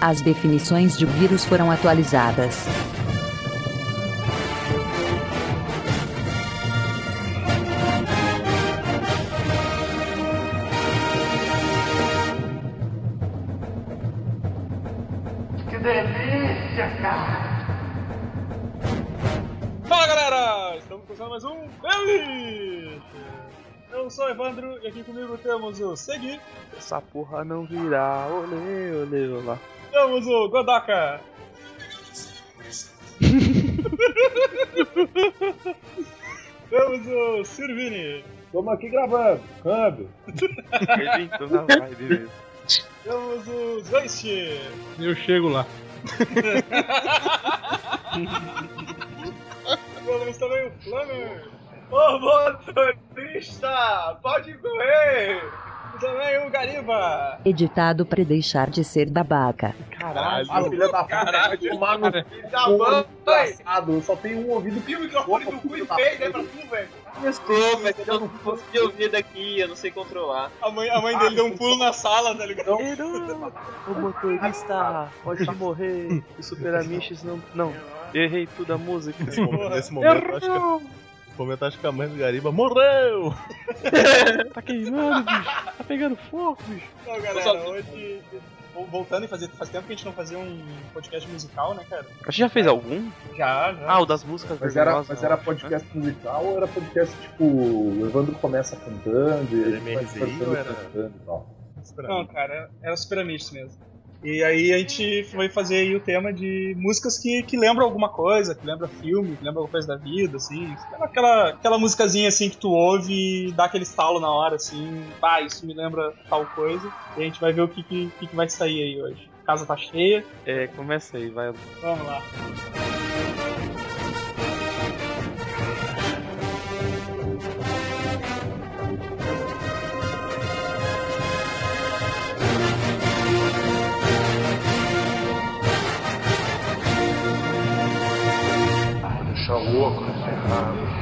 As definições de vírus foram atualizadas. Que delícia, cara! Fala galera! Estamos começando mais um Elite! Eu sou o Evandro e aqui comigo temos o Segui, Essa porra não virá, olê, olê, olá. Temos o Godaka, temos o Sirvini, Estamos aqui gravando, câmbio. Entrou na vibe mesmo. temos o Zeist, Eu chego lá. temos também o Flamer, Ô motorista, pode correr! Também o Gariba. Editado para deixar de ser babaca. Caralho. Ah, filha da puta, tomar no Tá vai! desgraçado. Eu só tenho um ouvido E o microfone do cu e feio, né, pra tu, velho? Desculpa, mas eu não consegui ouvir daqui, eu não sei controlar. A mãe, a mãe dele deu um pulo na sala, tá ligado? O motorista pode morrer. O Super Amish não. Não, errei tudo a música. Nesse momento, nesse momento acho que, acho que a mãe do Gariba morreu! Tá queimando, bicho. Tá pegando fogo, bicho. Então, galera, hoje. Voltando e fazer, faz tempo que a gente não fazia um podcast musical, né, cara? A gente já fez algum? Já, já. Ah, o das músicas Mas era, mas era acho, podcast musical ou era podcast tipo. O Evandro começa cantando e Era ele vai MRZI cantando ou era- cantando e tal. Não, cara, era Super Amish mesmo. E aí a gente foi fazer aí o tema de músicas que, que lembram alguma coisa, que lembra filme, que lembra alguma coisa da vida, assim. Aquela, aquela musicazinha assim que tu ouve e dá aquele estalo na hora, assim, pá, isso me lembra tal coisa. E a gente vai ver o que, que, que que vai sair aí hoje. A casa tá cheia, É, começa aí, vai. vamos lá. Deixa louco, né?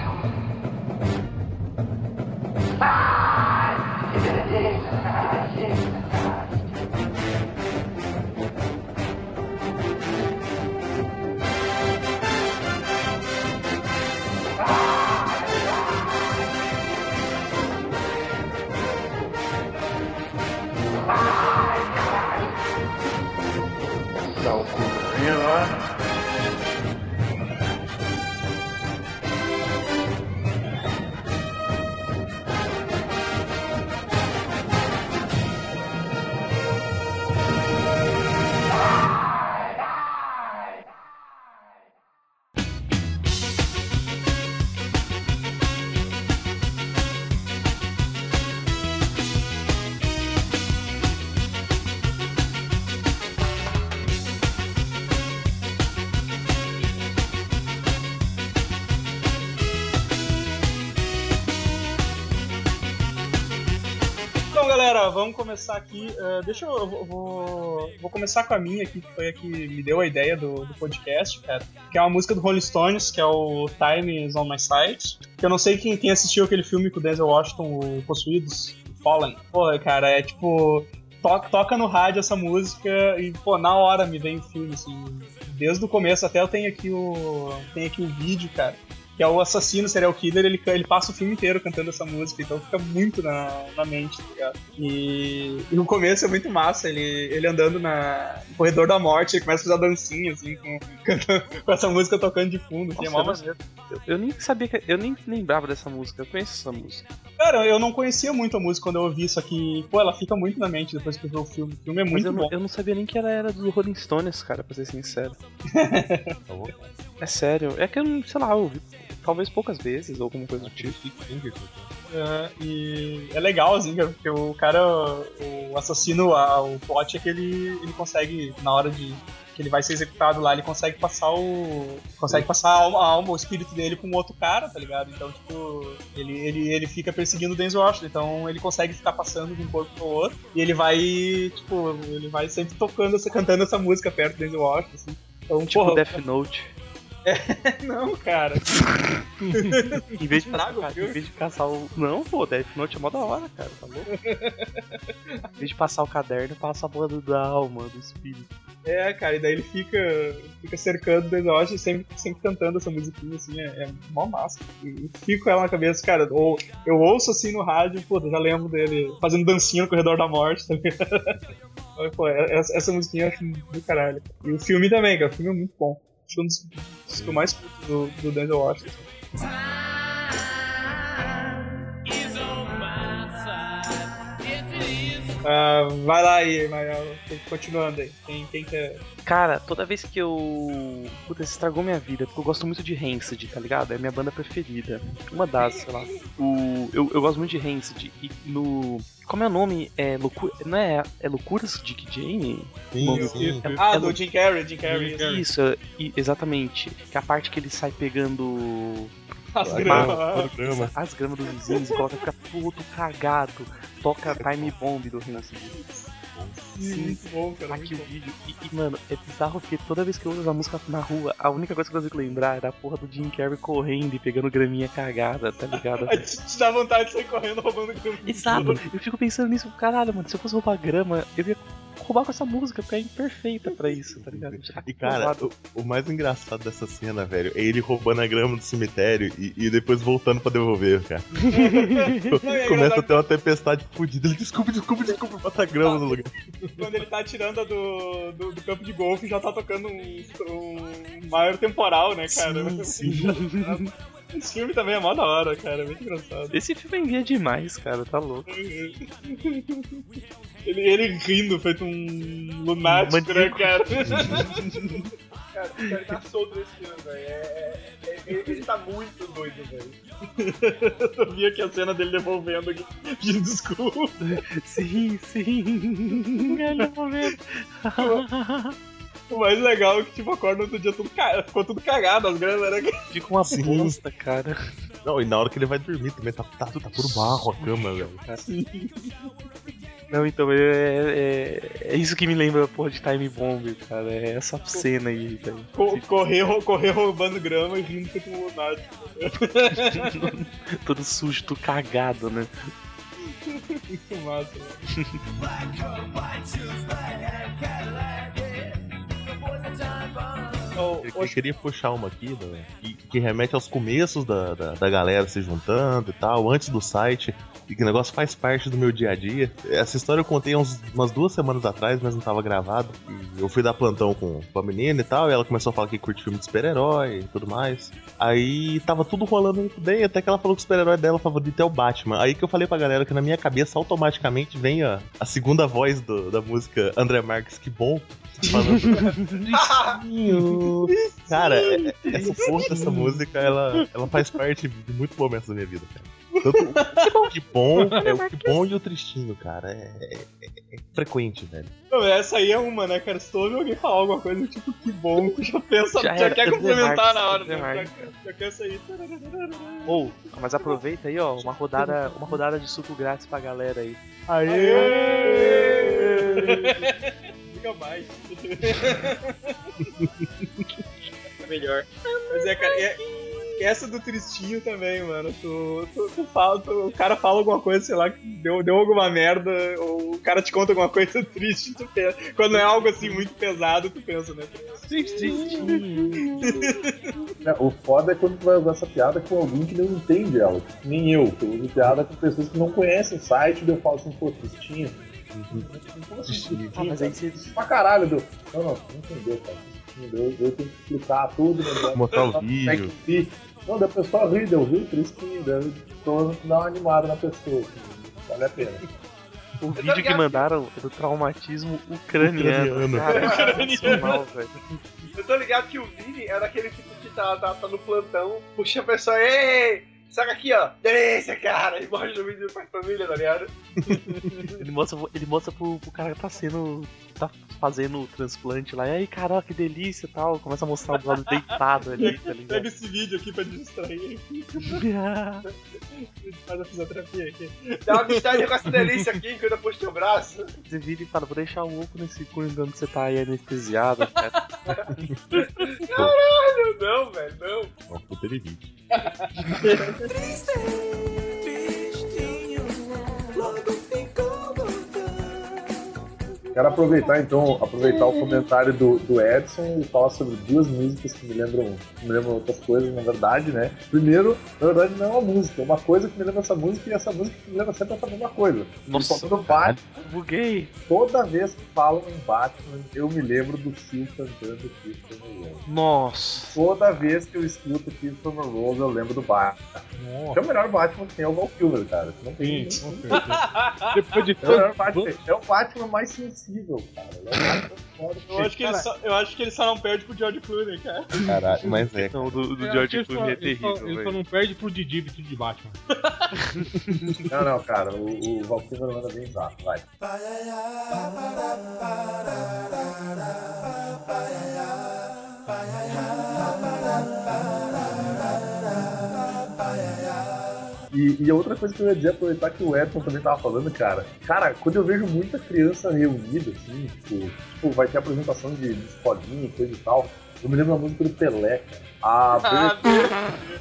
Vamos começar aqui. eh, deixa eu. eu vou- vou, vou começar com a minha aqui, que foi a que me deu a ideia do, do podcast, cara. Que é uma música do Rolling Stones, que é o Time is on My Side. Que eu não sei quem, quem assistiu aquele filme com o Denzel Washington, o Possuídos, Fallen. Pô, cara, é tipo. Toca, toca no rádio essa música e, pô, na hora me vem o filme, assim. Desde o começo até eu tenho aqui o. Tenho aqui o vídeo, cara que é o assassino serial killer, ele, ele passa o filme inteiro cantando essa música, então fica muito na, na mente, tá ligado? E, e no começo é muito massa, ele, ele andando na, no corredor da morte, ele começa a fazer dancinha, assim, com, cantando- com essa música tocando de fundo, assim, é mó Nossa, maneiro. Eu, eu nem sabia que. Eu nem lembrava dessa música. Eu conheço essa música. Cara, eu não conhecia muito a música quando eu ouvi isso aqui, pô, ela fica muito na mente depois que eu vi o filme, o filme é muito eu, bom. eu não sabia nem que ela era do Rolling Stones, cara, pra ser sincero. É sério. É que eu não, sei lá, eu ouvi talvez poucas vezes ou alguma coisa do tipo. É, e é legal, assim, cara, porque o cara, o assassino, o plot é que ele, ele consegue, na hora de que ele vai ser executado lá, ele consegue passar o. consegue passar a alma, a alma, o espírito dele com outro cara, tá ligado? Então, tipo, ele, ele, ele fica perseguindo o Denzel Washington, então ele consegue ficar passando de um corpo pro outro, e ele vai, tipo, ele vai sempre tocando, cantando essa música perto do Denzel Washington, assim. Então, Tipo porra, Death Note. Não, cara. Em vez de, Estraga o ca- filme. em vez de caçar o. Não, pô, Death Note é mó da hora, cara, tá louco? em vez de passar o caderno, passa a porra do- da alma, do espírito. É, cara, e daí ele fica, fica cercando o Dendoche sempre, sempre cantando essa musiquinha, assim, é, é mó massa. E fico com ela na cabeça, cara, ou eu ouço assim no rádio, pô, eu já lembro dele fazendo dancinha no corredor da morte, tá ligado? Mas, pô, essa, essa musiquinha eu acho do caralho. E o filme também, cara, o filme é muito bom. Acho é um dos, dos que eu mais curto do, do Denzel Washington. Ah, vai lá aí, Mael, continuando aí. Quem, quem quer. Cara, toda vez que eu. Puta, isso estragou minha vida, porque eu gosto muito de Rancid, tá ligado? É a minha banda preferida. Uma das, sei lá. O... Eu, eu gosto muito de Rancid. E no. Como é o nome? É loucura. Não é. É Loucuras Dick Jane? Sim, sim. É- Ah, é do Jim Carrey, Jim Carrey. isso. Isso, e- exatamente. Que é a parte que ele sai pegando As gramas. programa. as gramas dos vizinhos e coloca fica todo cagado. Toca Time Bomb do Rancid. Sim, muito bom, cara. Aqui o bom. vídeo. E, e, mano, é bizarro porque toda vez que eu ouço essa música na rua, a única coisa que eu consigo lembrar é da porra do Jim Carrey correndo e pegando graminha cagada, tá ligado? Te, te dá vontade de sair correndo roubando grama. Exato, eu fico pensando nisso, caralho, mano, se eu fosse roubar grama, eu ia roubar com essa música, porque é imperfeita pra isso, tá ligado? E cara, o, o mais engraçado dessa cena, velho, é ele roubando a grama do cemitério e, e depois voltando pra devolver, cara. Começa a ter uma tempestade fodida. Ele desculpa, desculpa, desculpa, bota a grama no lugar. Quando ele tá tirando a do, do, do campo de golfe, já tá tocando um, um maior temporal, né, cara? Sim, sim. Esse filme também é mó da hora, cara. É muito engraçado. Esse filme envia demais, cara, tá louco. Ele, ele rindo, feito um lunático, né, Maníaco. cara? Cara, o cara tá solto nesse filme, velho. É, é- é- ele, ele tá muito doido, velho. Eu vi aqui a cena dele devolvendo aqui, pedindo desculpa. Sim, sim. Olha o momento. O mais legal é que, tipo, acorda no outro dia tudo ca... ficou tudo cagado, as gramas, né? Fica uma Sim. bosta, cara. Não, e na hora que ele vai dormir também tá, tá, tá puro barro a cama, velho. Não, então, é, é, é isso que me lembra, porra, de Time Bomb, cara. É essa cena aí, velho. Co- correr, correr roubando grama e rindo feito um lunático. Todo sujo, todo cagado, né? Muito massa, velho. Ô, Eu, queria puxar uma aqui, né, que, que remete aos começos da, da, da galera se juntando e tal, antes do site, e que o negócio faz parte do meu dia a dia. Essa história eu contei uns, umas duas semanas atrás, mas não tava gravado. E eu fui dar plantão com, com a menina e tal, e ela começou a falar que curte filme de super-herói e tudo mais. Aí tava tudo rolando muito bem, até que ela falou que o super-herói dela favorito é o Batman. Aí que eu falei pra galera que na minha cabeça automaticamente vem a, a segunda voz do- da música André Marques, que bom. Falando, Cara, é- é- essa porra dessa música, ela, ela faz parte de muitos momentos da minha vida, cara. Tanto o que bom, é o que bom e o tristinho, cara. É, é- é frequente, velho. Não, essa aí é uma, né, cara? Se tu ouve alguém falar alguma coisa, tipo, que bom, tu já pensa, Já já, quer complementar na hora, né? Já, já quer sair. Ou, mas aproveita aí, ó, uma rodada, uma rodada de suco grátis pra galera aí. Diga mais. É melhor. Mas é, cara, é, essa do tristinho também, mano. Tu, tu, tu fala, tu- o cara fala alguma coisa, sei lá, deu, deu alguma merda, ou o cara te conta alguma coisa triste, tu pensa. Quando é algo assim muito pesado, tu pensa, né? É, O foda é quando tu vai usar essa piada com alguém que não entende ela. Nem eu, que eu uso piada com pessoas que não conhecem o site, daí eu falo assim, pô, Tristinho. Como assim? Ah, mas aí. Pra caralho, deu. Não, não, não entendeu, cara. Eu, eu tenho que explicar tudo, né? Mostrar o vídeo. Não, da pessoa ri, deu, viu? Tristinho, daí eu dá uma animada na pessoa. assim, Vale a pena. O vídeo que mandaram é do traumatismo ucraniano. Ucraniano. Cara, é Ucraniano. velho. Eu tô ligado que o Vini é daquele tipo que tá, tá, tá no plantão, puxa a pessoa, ei, saca aqui, ó, delícia, cara, e mostra o vídeo pra família, tá ligado? Ele mostra, ele mostra pro, pro cara que tá sendo. tá fazendo o transplante lá. E aí, cara, ó, que delícia e tal. Começa a mostrar o lado deitado ali, tá Pega ligado? esse vídeo aqui pra te distrair. Faz a fisioterapia aqui. Dá uma mistério com essa delícia aqui enquanto eu puxo teu braço. Você vira e fala, vou deixar o oco nesse cu enquanto você tá aí anestesiado, cara. Caralho, não, velho, não. Uma puta de vídeo. Triste! Quero aproveitar então, aproveitar o comentário do, do Edson e falar sobre duas músicas que me lembram, me lembram outras coisas, na verdade, né? Primeiro, na verdade, não é uma música, é uma coisa que me lembra essa música e essa música que me lembra sempre essa mesma coisa. Nossa, Falando Batman, buguei. toda vez que falam em Batman, eu me lembro do Steel cantando Christopher Rose. Nossa. Toda vez que eu escuto Christopher Rose, eu lembro do Batman. Que é o melhor Batman que tem é o Val Kilmer, cara. Não tem. Sim, não- certeza. Depois de É o tanto. Batman. É o Batman mais sensível, cara. É. Eu acho, que ele só, eu acho que ele só não perde pro George Clooney, cara. Caralho, mas é. Não, do, do George Clooney é só- ele só- terrível, Ele só não perde pro Didi vestido de Batman. Não, não, cara. O, o Val Kilmer manda bem exato. Vai. E, e a outra coisa que eu ia dizer, aproveitar que o Edson também tava falando, cara. Cara, quando eu vejo muita criança reunida, assim, tipo, tipo vai ter apresentação de, de escolinha e coisa e tal, eu me lembro da música do Pelé, cara. A, B,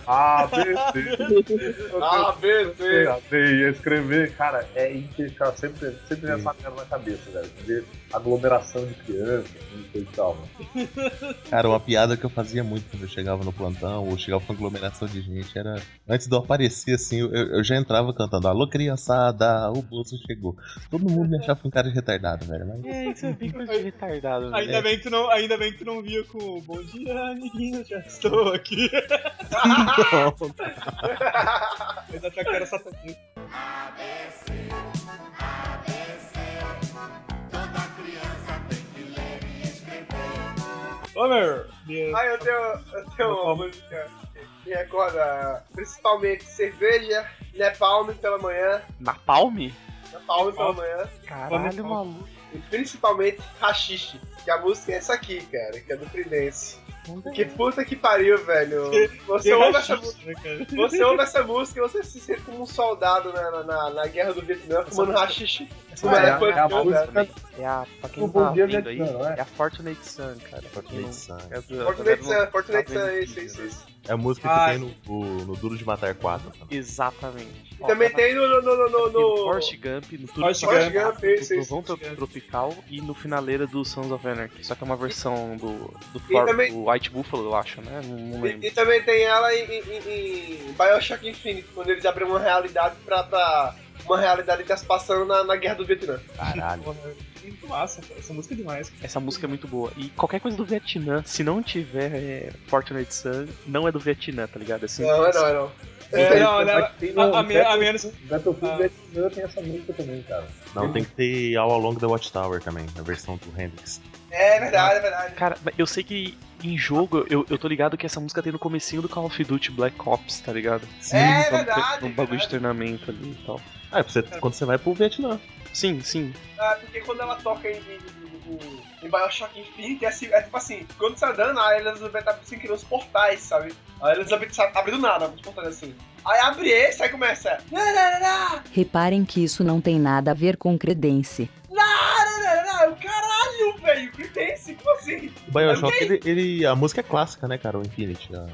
A, B, C. A, B, C. A, B, ia escrever, cara, é impecável. Sempre, sempre tem essa merda na cabeça, velho. Ver aglomeração de crianças, coisa e tal, mano. Cara, uma piada que eu fazia muito quando eu chegava no plantão, ou chegava com aglomeração de gente, era. Antes de eu aparecer, assim, eu, eu já entrava cantando, alô criançada, o bolso chegou. Todo mundo me achava um cara de retardado, velho. Mas... É, isso é bem coisa de retardado, velho. Ainda bem, que tu não, ainda bem que tu não via com o Bom dia, amiguinho, já estou aqui. Mas achar que era satanista. Homer, meu. Ah, eu tenho, eu tenho uma música que me recorda principalmente cerveja, Napalm pela manhã, Na Palme? Napalm pela manhã, Caralho, maluco. e principalmente Rachixe, que a música é essa aqui, cara, que é do Prudence. Que puta que pariu, velho. Você Que ouve essa né, cara? Você ouve essa música e você se sente como um soldado na, na, na, na guerra do Vietnã, fumando rachixe. É, a- Fumando é a música É a, pra quem tá Bom Dia vendo aí, é? é a Fortunate Sun, cara. Fortunate Sun. é Fortunate tá Sun, vendo- Fortunate tá Sun, isso, isso, né? isso. É a música Ah. que tem no, no, no Duro de Matar 4. também. Exatamente. Ó, Também tem no. no, no, no, tem no no... Forrest Gump, no Tudo Forrest Gump. Gump, isso, no isso. Trovão. Tropical e no finaleira do Sons of Anarchy. Só que é uma versão do, do, E For- também- do White Buffalo, eu acho, né? Não, não lembro. E, e também tem ela em, em, em- em Bioshock Infinite, quando eles abrem uma realidade pra. pra uma realidade que tá se passando na, na guerra do Vietnã. Caralho. Muito massa, cara. Essa música é demais. Essa música é muito boa. E qualquer coisa do Vietnã, se não tiver é, Fortunate Sun, não é do Vietnã, tá ligado? É assim, Não, é não, é não. É, É, não, não, Tem no- a, a, me- a menos. Battlefield Ah. Vietnã tem essa música também, cara. Não, tem que ter All Along the Watchtower também, a versão do Hendrix. é verdade, é verdade. Cara, eu sei que em jogo, eu, eu tô ligado que essa música tem no comecinho do Call of Duty Black Ops, tá ligado? É Então, verdade, Um bagulho de treinamento ali e tal. Ah, é pra você, quando você vai pro Vietnã. Sim, sim. Ah, porque quando ela toca em, em, em, em Bioshock Infinite, é, assim, é tipo assim, quando você tá dando, a Elizabeth tá assim, criando os portais, sabe? A Elizabeth sabe, abre do nada, os portais assim. Aí abre esse, aí começa. "Lá, lá, lá, lá, Reparem que isso não tem nada a ver com credence. lá, lá, lá, lá." Eu, Caralho, velho, esse? Como assim? O Bioshock, ele, ele- A música é clássica, né, cara? O Infinity. a-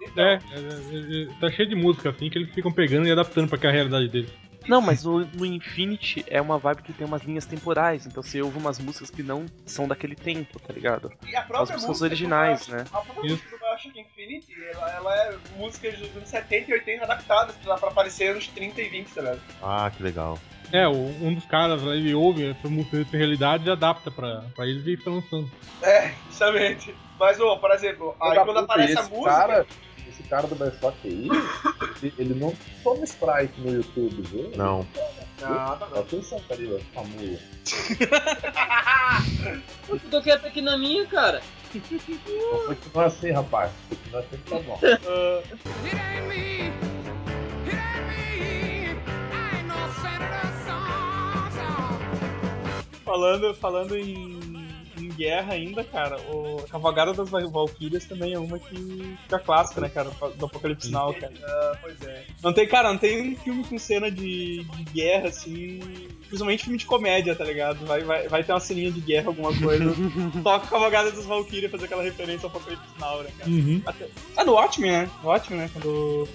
Então, É, é, é, é, tá cheio de música assim que eles ficam pegando e adaptando pra que a realidade deles. Não, mas no, no Infinity é uma vibe que tem umas linhas temporais, então você ouve umas músicas que não são daquele tempo, tá ligado? E a As própria músicas música originais, né? A própria música do Bioshock Infinity, ela, ela é músicas dos anos 70 e 80 adaptadas pra, pra aparecer nos 30 e 20, tá ligado? Ah, que legal. É, o- um dos caras lá, ele ouve essa música dessa realidade e adapta pra, pra eles e fica lançando. É, justamente. Mas, ô, por exemplo, aí quando aparece a música. Cara, esse cara do Bioshock aí, ele- ele não toma strike no YouTube, viu? Não. Não, tá Presta Atenção, Carila, essa mula. Eu tô quieto aqui na minha, cara. Vou continuar assim, rapaz. Continuar assim que tá bom. Falando, falando em guerra ainda, cara, o a Cavalgada das Val- Valkyrias também é uma que fica clássica, né, cara, do Apocalipse Now, cara. Ah, pois é. Não tem, cara, não tem um filme com cena de, de guerra, assim. Principalmente filme de comédia, tá ligado? Vai, vai, vai ter uma ceninha de guerra, alguma coisa. Toca a Cavalgada das Valkyrias fazer aquela referência ao Apocalipse Now, né, cara? Uhum. Até- Ah, no Watchmen, né? No Watchmen, né? Quando.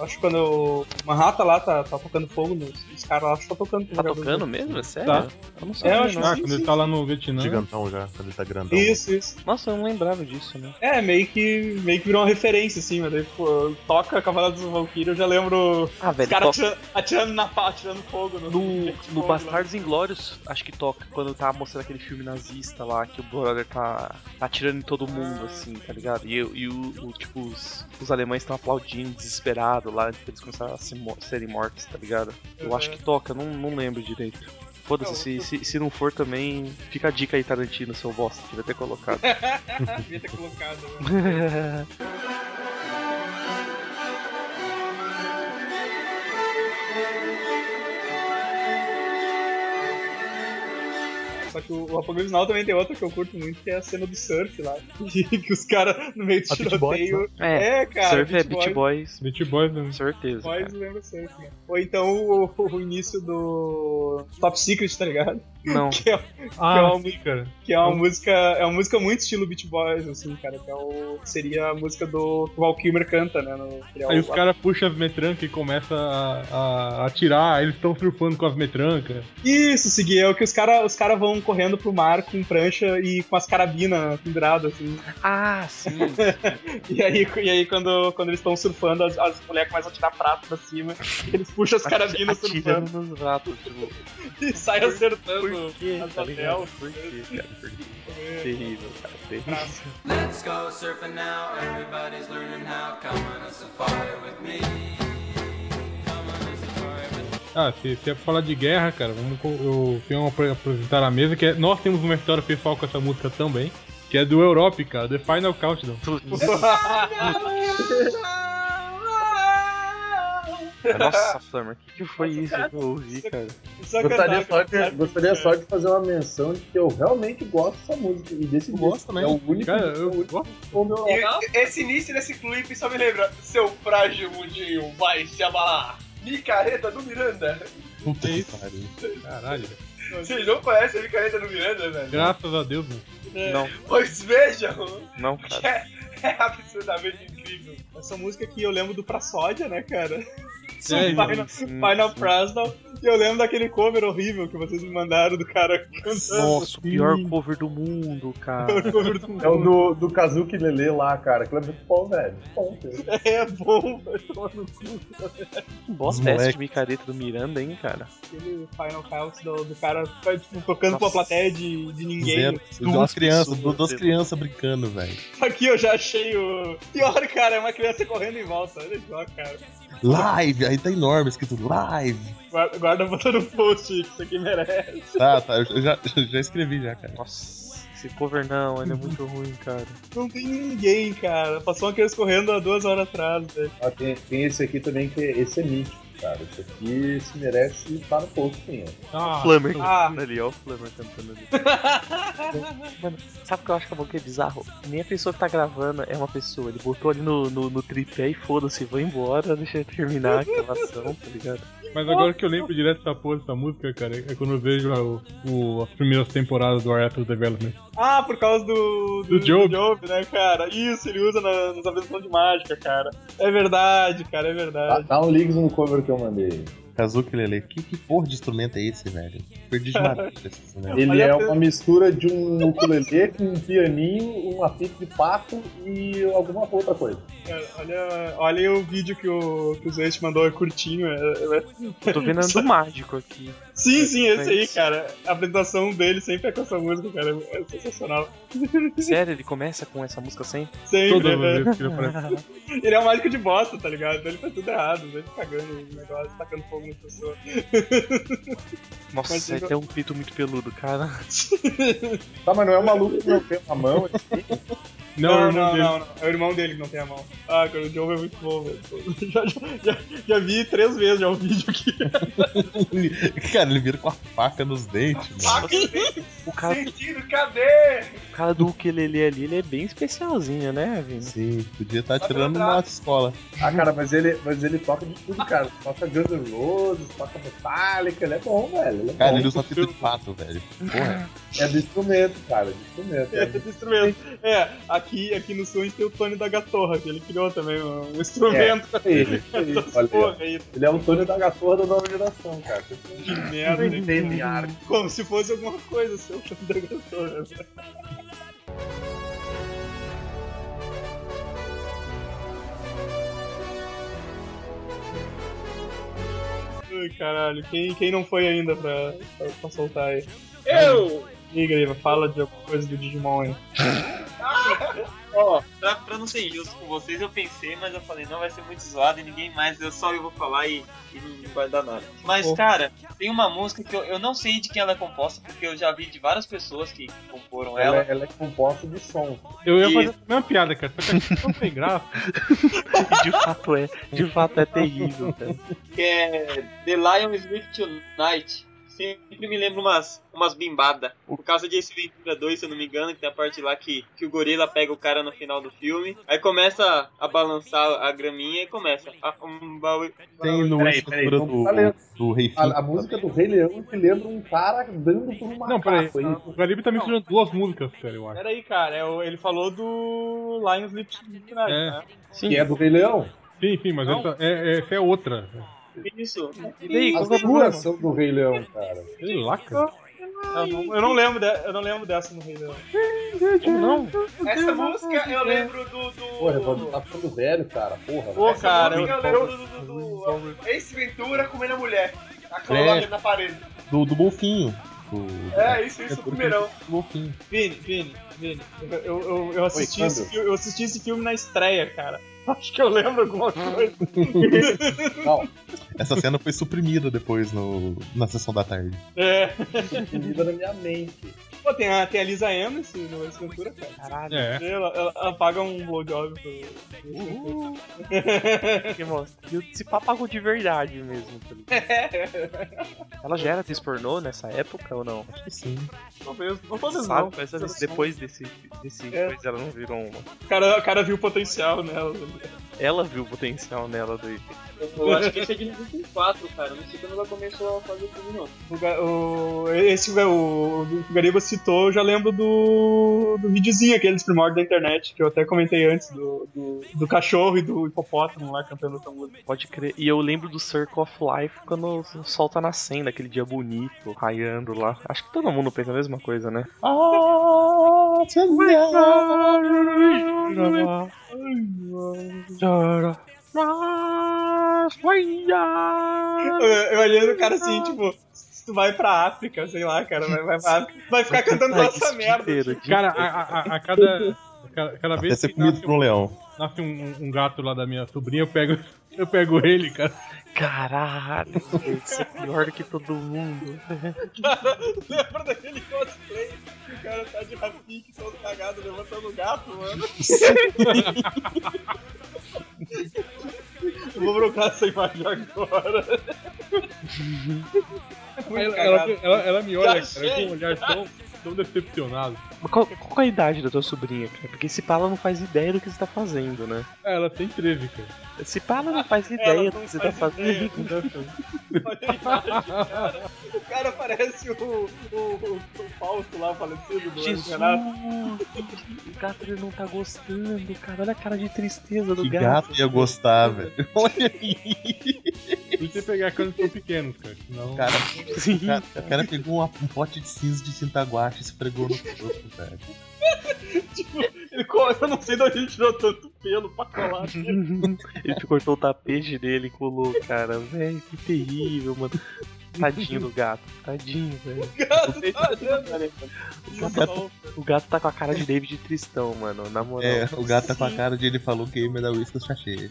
Acho que quando o Manhattan lá tá, tá tocando fogo, nos, os caras lá acho que tá tocando. Tá tocando mesmo? É sério? Tá. Eu não É, eu acho. Ah, sim, quando sim. ele tá lá no Vietnã. Gigantão já, quando ele tá grandão. Isso, isso. Nossa, eu não lembrava disso, né? É, meio que, meio que virou uma referência, assim, mas daí, pô, toca Cavalados dos Valkyrias, eu já lembro Ah, os velho, caras toca- atirando, atirando na pá, atirando fogo no, No, no. Bastardos Inglórios, acho que toca quando tava mostrando aquele filme nazista lá, que o brother tá, tá atirando em todo mundo, assim, tá ligado? E, e o, o- tipo, os, os alemães estão aplaudindo, desesperados lá, antes deles começarem a se mo- serem mortos, tá ligado? Eu acho que toca, não, não lembro direito. Foda-se, se, se, se não for também, fica a dica aí, Tarantino, seu bosta, devia ter colocado. Devia ter colocado. né? Só que o, o Apocalipse Now também tem outra que eu curto muito, que é a cena do surf lá. que os caras, no meio do A Boys, tiroteio. É, É, cara. surf é Beach Boys, Beach Boys, né? certeza. Boys cara. lembra surf, né? Ou então o, o início do Top Secret, tá ligado? Não, Que é, Ah, é uma sim, cara. que é uma música. É uma música muito estilo Beach Boys, assim, cara. Que é o, seria a música do que o Val Kilmer canta, né? No, que é Aí o- os caras puxam as metrancas e começam a, a atirar, eles estão surfando com as metrancas. Isso, seguir é o que os caras os cara vão correndo pro mar com prancha e com as carabinas penduradas, assim. Ah, sim. E aí, e aí quando, quando eles estão surfando, as, as mulheres começam a tirar prato pra cima, eles puxam as carabinas surfando nos ratos, tipo, e saem acertando por quê? as Tá ligado? hotel. Por quê, cara? Por quê? Terrível, cara, terrível. Let's go surfing now. Everybody's learning how. Come on a safari with me. Ah, se, se é pra falar de guerra, cara, vamos, eu tenho uma pra apresentar na mesa, que é, nós temos uma história pessoal com essa música também, que é do Europe, cara, The Final Countdown. Nossa, Flammer, o que, que foi isso que eu ouvi, cara? Gostaria, cantar, só de, cara. gostaria só de fazer uma menção de que eu realmente gosto dessa música. E desse Eu gosto também. É o único, Cara, é o eu único gosto. meu E esse início desse clipe só me lembra: Seu frágil mundinho vai se abalar. Micareta do Miranda. Puta que isso? pariu. Caralho. Vocês não conhecem a micareta do Miranda, velho? Graças a Deus, mano. Não, Pois vejam, não, cara. é absurdamente incrível. Essa música aqui eu lembro do Pra Sódia, né, cara? É, Final, sim, Final sim. Prasnal. E eu lembro daquele cover horrível que vocês me mandaram do cara cantando. Nossa, o pior cover do mundo, cara. o cover do É o do, do Kazuki Lele lá, cara. Aquilo é muito bom, velho. Bom, cara. É bom, vai tomar no cu. É de micareta do Miranda, hein, cara? Aquele Final Count do, do cara vai, tipo, tocando pra Nossa. plateia de, de ninguém. Zero. Duas crianças, duas crianças brincando, velho. Aqui eu já achei o. Pior, cara, é uma criança correndo em volta. Olha só, cara. Live, aí tá enorme, escrito live. Guarda, guarda botando no post que isso aqui merece. Tá, tá, eu já, já escrevi já, cara. Nossa, esse cover não, ele é muito ruim, cara. Não tem ninguém, cara. Passou uma criança correndo há duas horas atrás, velho. Ah, tem, tem esse aqui também, que é- esse é mítico, cara. Esse aqui se merece estar no post, sim. ó. Ah, Flammer Ah. cantando ali, ó o Flammer cantando ali. Mano, sabe o que eu acho que é bom que é bizarro? Nem a pessoa que tá gravando é uma pessoa. Ele botou ali no, no, no tripé e foda-se, vai embora, deixa ele terminar a gravação, tá ligado? Mas agora que eu lembro direto dessa porra dessa música, cara, é quando eu vejo o, o- as primeiras temporadas do Arrested Development. Ah, por causa do. Do Job. né, cara? Isso, ele usa na, nas apresentações de mágica, cara. É verdade, cara, é Dá, verdade. dá um link no cover que eu mandei. Kazuki Lele, que, que porra de instrumento é esse, velho? Perdi de madeira esse instrumento. Ele é uma mistura de um ukulele com um pianinho, um apito de pato e alguma outra coisa. Cara, olha, olha aí o vídeo que o, que o Zete mandou, é curtinho. é- é- Eu tô vendo do mágico aqui. Sim, sim, esse aí, cara. A apresentação dele sempre é com essa música, cara. É sensacional. Sério, ele começa com essa música sempre? Sempre. Né? ele. Ele é um mágico de bosta, tá ligado? Então ele faz tudo errado, ele cagando o negócio, tacando fogo nas pessoas. Nossa, Mas ele eu- tem um pito muito peludo, cara. Tá, mas não é um maluco que não tem uma mão, assim. Não, Não, irmão não, não, não. É o irmão dele que não tem a mão. Ah, cara, o Joe é muito bom, velho. Já, já, já, já vi três vezes já o vídeo aqui. Cara, ele vira com a faca nos dentes, mano. O cara, Sentido, cadê? o cara do ukulele ali, ele é bem especialzinho, né, Vini? Sim, podia estar Tá tirando pelo uma escola. Ah, cara, mas ele, mas ele toca de tudo, cara. Toca Guns N' Roses, toca Metallica, ele é bom, velho. Ele é Cara, bom. ele usa fita de pato, velho. Porra. É do instrumento, cara, do instrumento. É, do instrumento. É, aqui, aqui no sul a gente tem o Tony da Gatorra, que ele criou também um, um instrumento. Ele, ele, porra aí, ele é o Tony da Gatorra da nova geração, cara. que merda. Arte. Como se fosse alguma coisa, seu Tony da Gatorra. Ai, caralho, quem, quem não foi ainda pra, pra, pra soltar aí? Eu! Liga aí, fala de alguma coisa do Digimon aí. Ó, pra, pra não ser injusto com vocês, eu pensei, mas eu falei, não vai ser muito zoado e ninguém mais, eu só eu vou falar e, e não vai dar nada. Mas, cara, tem uma música que eu, eu não sei de quem ela é composta, porque eu já vi de várias pessoas que comporam Ela, ela. ela é composta de som. Eu ia E- fazer a mesma piada, cara. Só que não tem graça. E de fato é, de fato é terrível, cara. que é The Lion Sleep Tonight. Sempre me lembra umas, umas bimbadas. Por causa de Ace Ventura 2, se eu não me engano, que tem a parte lá que, que o gorila pega o cara no final do filme. Aí começa a balançar a graminha e começa. A, um baú- Tem no Peraí, estrutura peraí, do, falar. do Rei Fim. A, a música do Rei Leão que lembra um cara dando por uma Não, peraí. O Garibe tá misturando duas músicas, sério, eu acho. Pera aí, cara, é o- ele falou do Lion Sleep Tonight, É. né? Que é do Rei Leão. Sim, sim, mas essa é, essa é outra. Isso. E daí, As que é duas são do Rei Leão, cara. Lá, cara. Eu não, eu não lembro de- eu não lembro dessa no Rei Leão. Como não? Essa música eu lembro do. do... Porra, Evandro, tá ficando velho, cara. Porra. Pô, Essa cara, eu, eu lembro do, do, do Ace Ventura comendo a mulher. Aquela É. lá dentro da parede. Do, do golfinho. Do, É, isso, isso, o primeirão. do golfinho. Vini, Vini, Vini, eu, eu, eu, assisti Oi, esse, eu assisti esse filme na estreia, cara. Acho que eu lembro alguma coisa. Não, Essa cena foi suprimida depois no, na sessão da tarde. É. comida na minha mente. Pô, tem a, tem a Lisa Emerson no Ace Ventura, cara. Caralho, É. Ela, ela, ela paga um blowjob pro. Uhul. que mostra. E esse papago de verdade mesmo. tá ligado? Ela já era atriz pornô nessa época ou não? Acho que sim. Talvez, não Sabe, não. vezes depois desse, desse É. coisa ela não virou uma. O cara, o cara viu o potencial nela. Ela viu o potencial nela do Eu acho que esse é de 94, cara. Não sei quando ela começou a fazer filme, não. O, o, esse o, o, o que o Gariba citou, eu já lembro do, do videozinho aquele dos primórdios da internet, que eu até comentei antes, do, do, do cachorro e do hipopótamo lá cantando essa música. Pode crer. E eu lembro do Circle of Life quando o sol tá nascendo, aquele dia bonito, raiando lá. Acho que todo mundo pensa a mesma coisa, né? Eu, eu olhando o cara assim, tipo, se tu vai pra África, sei lá, cara, vai, vai, pra África, vai ficar cantando toda essa merda. Inteiro, Cara, a, a, a- cada, cada. cada vez ser que comido nasce, um leão. nasce um, um gato lá da minha sobrinha, eu pego, eu pego ele, cara. Caralho, isso é pior do que todo mundo. Cara, lembra daquele cosplay o cara tá de Rafik todo cagado levantando o gato, mano? Eu vou procurar essa imagem agora. Muito Ela, ela, ela- ela me olha, Já cara, com um olhar tão, tão decepcionado. Mas qual, qual é a idade da tua sobrinha, cara? Porque esse pá ela não faz ideia do que você tá fazendo, né? Ah, Ela tem 13, cara. Esse pá ela não faz ideia não do que você tá fazendo. Olha a imagem, cara. O cara parece o, o, o, o Fausto lá, o falecido do Jesus! Renato. O gato ele não tá gostando, cara. Olha a cara de tristeza do Que gato. gato ia gostar, velho. Olha aí. Tem que pegar quando são pequenos, cara. Senão. Cara, Sim. o cara, o cara pegou um pote de cinza de cintaguache e esfregou no corpo, velho. Tipo, eu não sei de onde ele tirou tanto pelo pra colar. Ele cortou o tapete dele e colou, cara. Velho, que terrível, mano. Tadinho do gato. Tadinho, velho. gato tá O gato, o gato tá com a cara de David Tristão, mano. Na moral. É, o gato tá com a cara de ele falou gamer da Whiskas Sachê.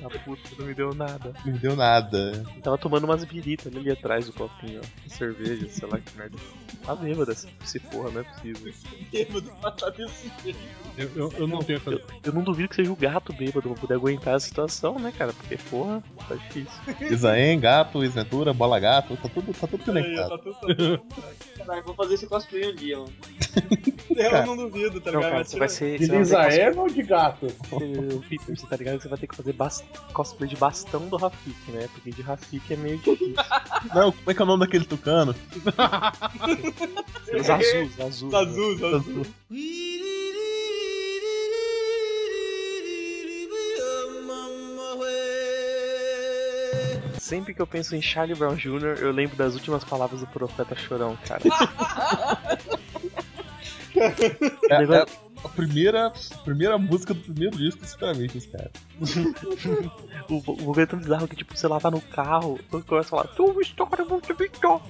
Da puta, não me deu nada. Não me deu nada. Eu tava tomando umas viritas ali atrás do copinho, ó. Cerveja, sei lá que merda. Tá bêbada essa se porra, não é possível. Bêbado pra tá desse jeito. Eu, eu, eu não tenho. Eu, eu não duvido que seja o gato bêbado pra poder aguentar a situação, né, cara? Porque, porra, tá difícil. Isaen, gato, Isventura, bola gato, tá tudo, tá tudo Aí, conectado. tá tudo- tá tudo- Caralho, vou fazer esse cosplay um dia, mano. Eu Cara. não duvido, tá Não, ligado? cara, você vai ser. De Você Eva ou de gato? cosplay- Peter, você tá ligado você vai ter que fazer cosplay de bastão do Rafik, né? Porque de Rafik é meio difícil. Não, como é que é o nome daquele tucano? Os azuis, azuis. Os azuis, os azuis. Sempre que eu penso em Charlie Brown Jr., eu lembro das últimas palavras do Profeta Chorão, cara. É, é a primeira, primeira música do primeiro disco, sinceramente, esse cara. O, o bagulho é tão bizarro que, tipo, você lá tá no carro, eu começo a falar, tua história muito vitor,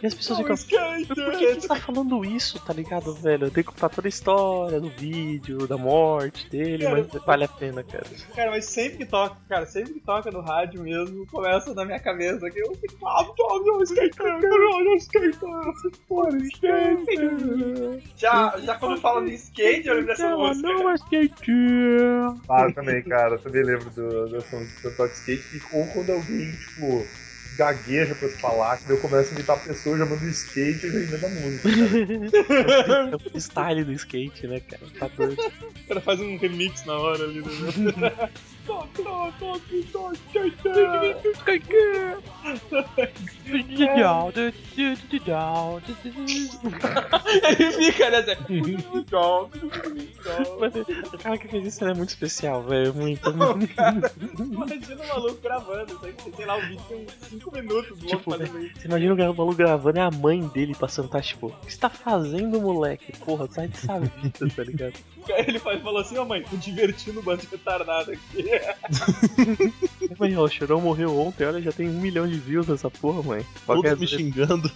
e as pessoas ficam, mas por que, você tá falando isso, tá ligado, velho? Tem que contar toda a história do vídeo, da morte dele, Cara, mas vale a pena, cara. Cara, mas sempre que toca, cara, sempre que toca no rádio mesmo, começa na minha cabeça que eu fico, ah, não, skater, não, skater, porra, skater. Já, já quando fala de skate, eu lembro dessa música. Não, mas skater. Ah, também, cara. Eu também lembro do, da song do Toque Skate. Ou quando alguém, tipo, gagueja pra falar, que daí eu começo a imitar a pessoa chamando de skate e emendo a música. É o freestyle do skate, né, cara? Tá doido. O cara faz um remix na hora ali. Né? Ele fica, né? O cara que fez isso é muito especial, velho. Muito. Imagina o maluco gravando, aí, sei lá, o vídeo tem uns 5 minutos do Tipo, fazendo isso. Você imagina o maluco gravando e a mãe dele passando, tá tipo, o que você tá fazendo, moleque? Porra, sai dessa vida, tá ligado? Ele faz- falou assim, ó mãe, tô divertindo o bando de retardado aqui. Mãe, ó, o Chorão morreu ontem, olha, já tem um milhão de views nessa porra, mãe. Qualquer Todos me xingando.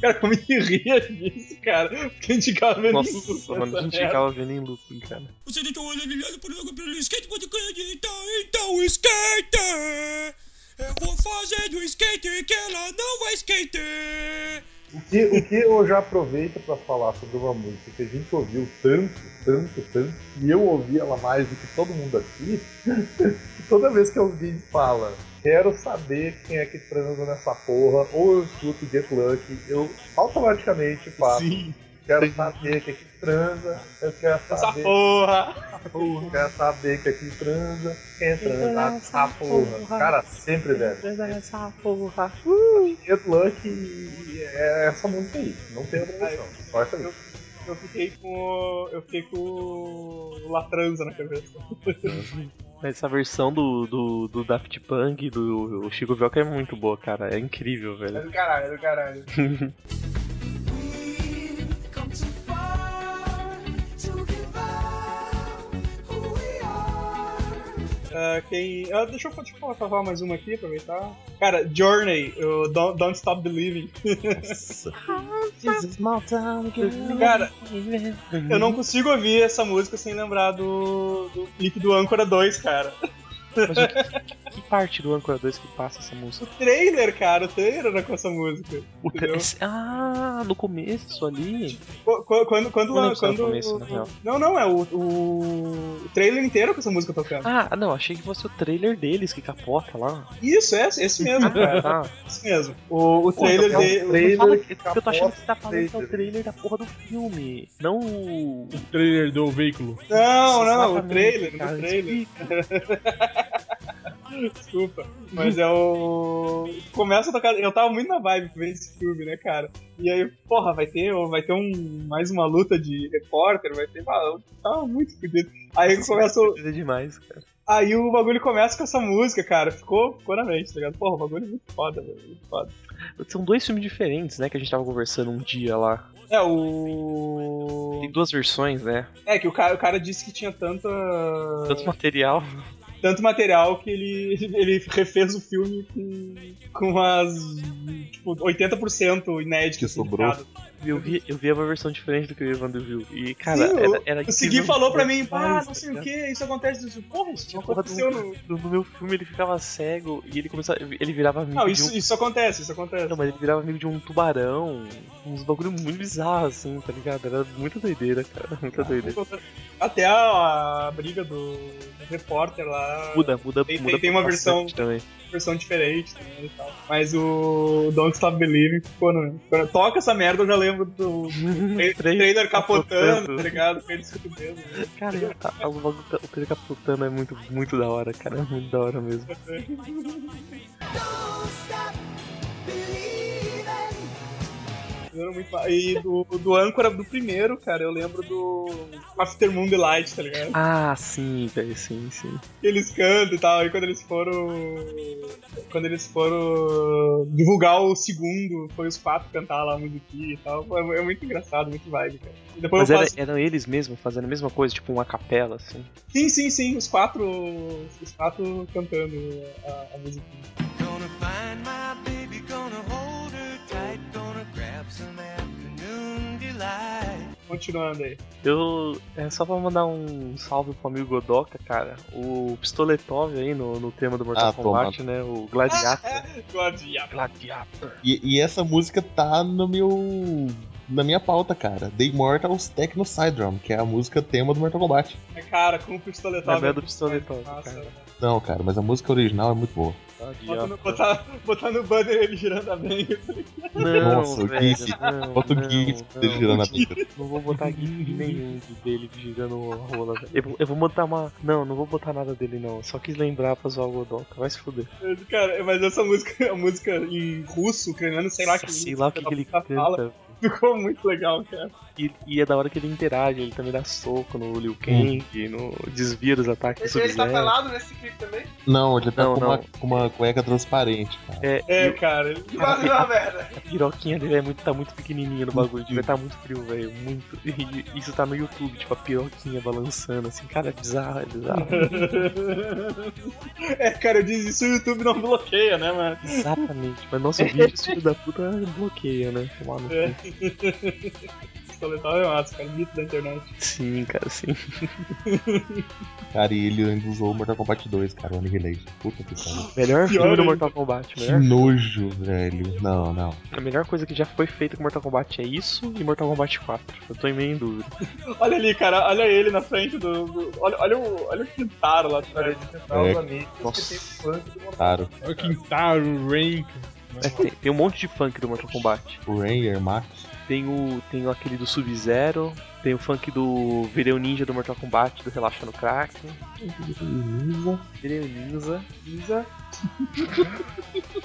Cara, como ele ria disso, cara. Porque a gente ficava vendo Nossa, isso, mano, a gente ficava vendo em looping, cara. Você tentou olhar ligado por logo pelo skate, pode acreditar, então skater! Eu vou fazer do skater que ela não vai skater! O que, o que eu já aproveito pra falar sobre uma música que a gente ouviu tanto, tanto, tanto, e eu ouvi ela mais do que todo mundo aqui, que toda vez que alguém fala, quero saber quem é que transa nessa porra, ou eu escuto Get Lucky, eu automaticamente faço, Sim, quero saber quem é que transa, eu quero essa saber, porra. eu quero saber quem é que transa, quem transa nessa porra. Cara, sempre deve. Essa porra. Get Lucky é essa música aí, não tem outra versão, só essa aí. Eu fiquei com. o- Eu fiquei com o Latranza na cabeça. Essa versão do, do, do Daft Punk, do Chico Velca é muito boa, cara. É incrível, É velho. do caralho, é do caralho. Ah, quem. ah, deixa eu eu falar mais uma aqui, aproveitar. Cara, Journey, o Don't, Don't Stop Believing. Cara, eu não consigo ouvir essa música sem lembrar do, do clipe do Âncora 2, cara. Mas o que, que parte do Anchor 2 que passa essa música? O trailer, cara, o trailer era com essa música. O esse- ah, no começo ali. Qu- qu- Quando. quando, Não quando no começo, na real. não, não, é o, o, o trailer inteiro com essa música tocando. Ah, não, achei que fosse o trailer deles que capota lá. Isso, é esse mesmo, cara. Ah, Esse mesmo. O, o trailer é um dele. trailer fala, que eu tô achando que você tá falando que é o trailer. da porra do filme. Não o. O trailer do veículo. Não, não, o trailer, cara, o trailer. Desculpa. Mas é o. Começa a tocar. Eu tava muito na vibe pra ver esse filme, né, cara? E aí, porra, vai ter, vai ter um, mais uma luta de repórter, vai ter. Ah, eu tava muito fodido. Aí começa. o- demais, cara. Aí o bagulho começa com essa música, cara. Ficou, ficou na mente, tá ligado? Porra, o bagulho é muito foda, velho. Muito foda. São dois filmes diferentes, né? Que a gente tava conversando um dia lá. É, o. Tem duas versões, né? É, que o cara, o cara disse que tinha tanta. Tanto material. Tanto material que ele, ele refez o filme com, com as tipo, 80% inéditas. Que sobrou. publicadas. Eu vi, eu vi uma versão diferente do que o Evandro viu. E, cara, Sim, era, era O Segui falou pra mim, pá, demais, não sei o que, isso acontece. Eu disse, Porra, isso não aconteceu no. no, no meu filme ele ficava cego e ele começava. Ele virava amigo Não, de isso, um. isso acontece, isso acontece. Não, mas ele virava amigo de um tubarão. Uns bagulho muito bizarro, assim, tá ligado? Era muita doideira, cara. Muita doideira. Até a, a briga do, do repórter lá. Muda, muda, Tem- muda tem- tem uma bastante também. Versão diferente também e tal. Mas o Don't Stop Believing ficou no. Quando toca essa merda, eu já lembro do tra- trailer capotando, tá ligado? Com ele se fudendo. né? Cara, a, a, o trailer capotando é muito, muito da hora, cara. É muito da hora mesmo. Fizeram muito ma- E do, do âncora do primeiro, cara, eu lembro do After Moon Delight, tá ligado? Ah, sim, velho, sim, sim. Eles cantam e tal, e quando eles foram. Quando eles foram divulgar o segundo, foi os quatro cantar lá a musiquinha e tal. É, é muito engraçado, muito vibe, cara. Mas era, faço. eram eles mesmos fazendo a mesma coisa, tipo uma capela, assim. Sim, sim, sim, os quatro. Os quatro cantando a, a musiquinha. Continuando aí. Eu. É só pra mandar um salve pro amigo Godoka, cara. O Pistoletov aí no, no tema do Mortal Ah, Kombat, né? O Gladiator. Gladiator. Gladiator. E, e essa música tá no meu. na minha pauta, cara. The Immortals Techno Syndrome, que é a música tema do Mortal Kombat. É, cara, com o pistoletado. Não, é do Pistoletov, cara. Não, cara, mas a música original é muito boa. Bota no, botar, botar no banner ele girando a bem. Não, Nossa, o velho, GIF. não, Bota o GIF não. dele girando a pinta. Não vou botar GIF nenhum de- dele girando a rola, velho. Eu, vou- eu vou botar uma. Não, não vou botar nada dele, não. Só quis lembrar pra zoar o Godoka. Vai se fuder. Cara, mas essa música, a música em russo, ucraniano, sei lá que Sei lá o que, que ele da fala, canta. ficou muito legal, cara. E, e é da hora que ele interage, ele também dá soco no Liu Kang, no desvia dos ataques do Ele tá pelado nesse clipe também? Não, ele tá Não, com, não. Uma, com uma cueca transparente, cara. É, É, e cara. ele- é uma merda. a piroquinha dele é muito, tá muito pequenininha no bagulho, vai tá muito frio, velho, muito. E isso tá no YouTube, tipo, a piroquinha balançando, assim, cara, é bizarro, é bizarro. É, cara, eu disse isso o YouTube não bloqueia, né, mano? Exatamente, mas nosso vídeo, filho da puta, bloqueia, né? Tomar no É. cu. Pistoletado é massa, cara, mito da internet. Sim, cara, sim. Cara, e ele ainda usou o Mortal Kombat 2, cara, o Annihilation. Puta que pariu. Melhor filme do. Mortal Kombat, Que melhor. nojo, velho. Não, não. A melhor coisa que já foi feita com Mortal Kombat é isso e Mortal Kombat 4. Eu tô em meio em dúvida. Olha ali, cara, olha ele na frente do. do- olha, olha o. Olha o Quintaro lá atrás. É, Nossa. claro. Olha o Quintaro, o Rain. É, tem, tem um monte de funk do Mortal Kombat. O Rain e Max. Tem o. Tem aquele do Sub-Zero. Tem o funk do Vireu Ninja do Mortal Kombat, do Relaxa no Crack. Vireu Ninja. Ninja.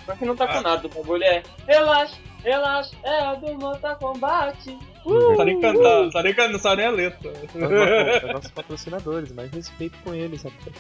Só que não tá com nada, o bagulho é. Relaxa, relaxa, é a do Mortal Kombat Não sabe nem cantar, não sabe nem cantar, não sabe nem a letra. É nossos patrocinadores, mais respeito com eles, rapaz.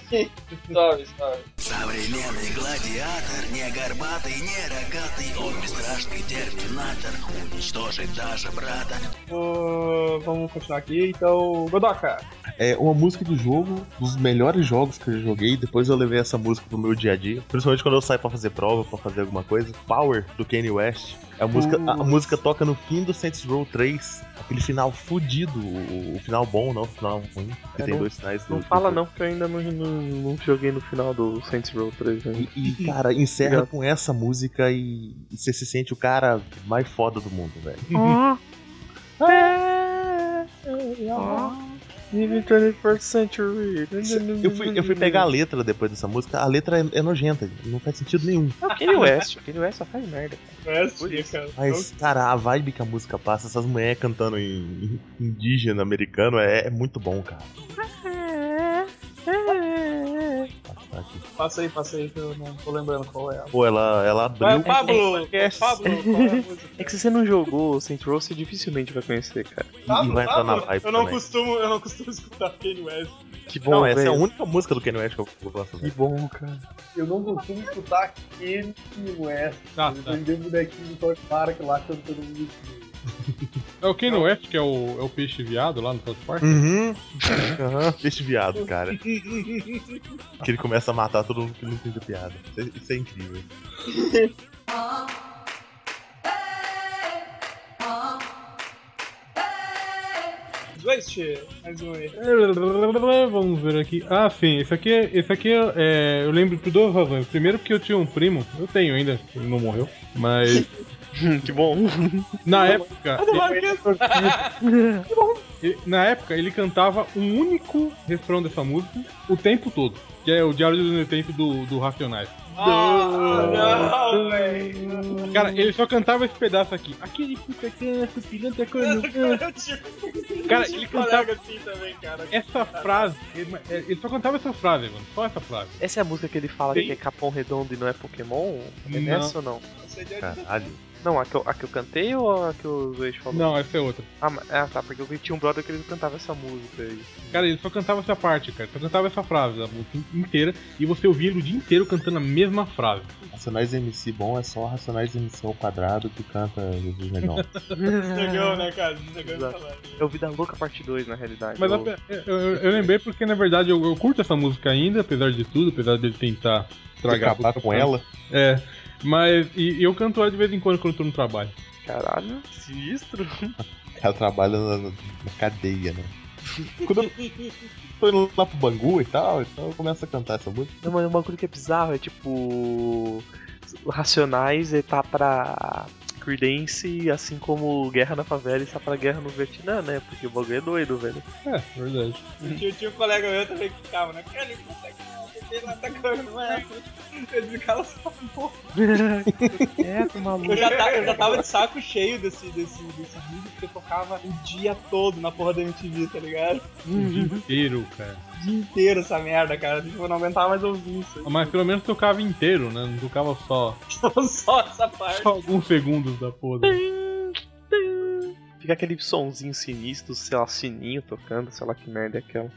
Sorry, sorry. Современный гладиатор, не горбатый, не рогатый, он бесстрашный терминатор, уничтожит даже брата. Ô, vamos continuar aqui, então. Godoka. É uma música de jogo, dos melhores jogos que eu já joguei. Depois eu levei essa música pro meu dia a dia. Principalmente quando eu saio pra fazer prova, pra fazer alguma coisa. Power, do Kanye West. A música, a, a música toca no fim do Saints Row 3. Aquele final fudido. O, o final bom, não o final ruim. Porque É, tem não- dois finais. Não do- fala do- não, porque eu ainda não, não, não joguei no final do Saints Row 3 ainda. E, e, cara, encerra Obrigado. com essa música e, e você se sente o cara mais foda do mundo, velho. Even 21st Century. Eu fui, eu fui pegar a letra depois dessa música, a letra é, é nojenta, não faz sentido nenhum. Kanye West, Kanye West só faz merda. É, sim, cara. Mas, cara, a vibe que a música passa, essas mulheres cantando em, em indígena americano é, é muito bom, cara. Passa aí, passa aí, que eu não tô lembrando qual é. Pô, ela, ela Vai, abriu. Pablo! Pablo, qual é a música? É que se você não jogou Saints Row, você dificilmente vai conhecer, cara. E, e vai entrar na vibe Eu não também. costumo, eu não costumo escutar Kanye West. Que bom, Não, essa é a única música do Kanye West que eu gosto. Que bom, cara. Eu não costumo escutar Kanye West. Ah, Eu tá. um bonequinho do South Park lá cantando música. É o Kanye West, que é o, é o peixe viado lá no South Park. Uhum. Aham, Peixe viado, cara. que ele começa a matar todo mundo que não entende a piada. Isso é, isso é incrível. Mais um aí. Vamos ver aqui. Ah, sim, esse aqui, é- esse aqui é, é, eu lembro por duas razões. Primeiro porque eu tinha um primo, eu tenho ainda, ele não morreu, mas que bom. na época, ele- na época ele cantava um único refrão dessa música o tempo todo, que é o Diário do Tempo do, do Racionais. Ah, não, velho. Cara, ele só cantava esse pedaço aqui. Aquele puta canto, pilantra quando canta. Cara, ele cantava assim também, cara. essa frase. Ele, ele só cantava essa frase, mano. Só essa frase. Essa é a música que ele fala Sim. que é Capão Redondo e não é Pokémon? É Não. nessa ou não? Caralho. Não, a que, eu, a que eu cantei ou a que o Zoe falou? Não, essa é outra. Ah, mas- ah, tá, porque eu tinha um brother que ele cantava essa música aí. Cara, ele só cantava essa parte, cara. Só cantava essa frase da música inteira. E você ouvia ele o dia inteiro cantando a mesma frase. Racionais MC bom é só Racionais MC ao quadrado que canta Jesus Negão. Desnegão, né, cara? Exato. É o Vida Louca Parte 2, na realidade. Mas Eu- a- eu, eu- eu lembrei porque, na verdade, eu, eu curto essa música ainda, apesar de tudo, apesar dele tentar estragar a Acabar com pra- ela. É. Mas e, e eu canto ela de vez em quando quando eu tô no trabalho. Caralho, sinistro. Ela trabalha na, na cadeia, né? Quando eu tô indo lá pro Bangu e tal, então eu começo a cantar essa música. Não, mas um bagulho que é bizarro é tipo. Racionais ele tá pra Creedence, assim como Guerra na Favela está pra Guerra no Vietnã, né? Porque o bagulho é doido, velho. É, verdade. Tinha, tinha um colega meu também que ficava, né? Cara, ele consegue não é? Ele ficava só um pouco. É, tô maluco. Eu já, ta- eu já tava de saco cheio desse, desse, desse vídeo, porque eu tocava o dia todo na porra da MTV, tá ligado? O dia inteiro, cara. O dia inteiro essa merda, cara. Tipo, eu não aguentava mais ouvir isso. Mas pelo menos tocava inteiro, né? Não tocava só, Só essa parte. só alguns segundos da porra. Fica aquele sonzinho sinistro, sei lá, sininho tocando, sei lá que merda é aquela.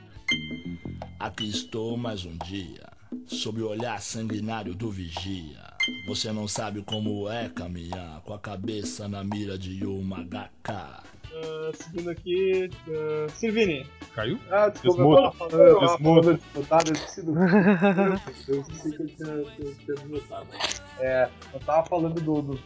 Aqui estou mais um dia, sob o olhar sanguinário do vigia. Você não sabe como é caminhar com a cabeça na mira de uma HK. Ah, seguindo aqui, uh, Silvini. Caiu? Ah, desculpa, Desmuta. eu tava falando, eu esqueci do. eu esqueci que eu tinha, que eu tinha desmutado. É, eu tava falando do, do, do,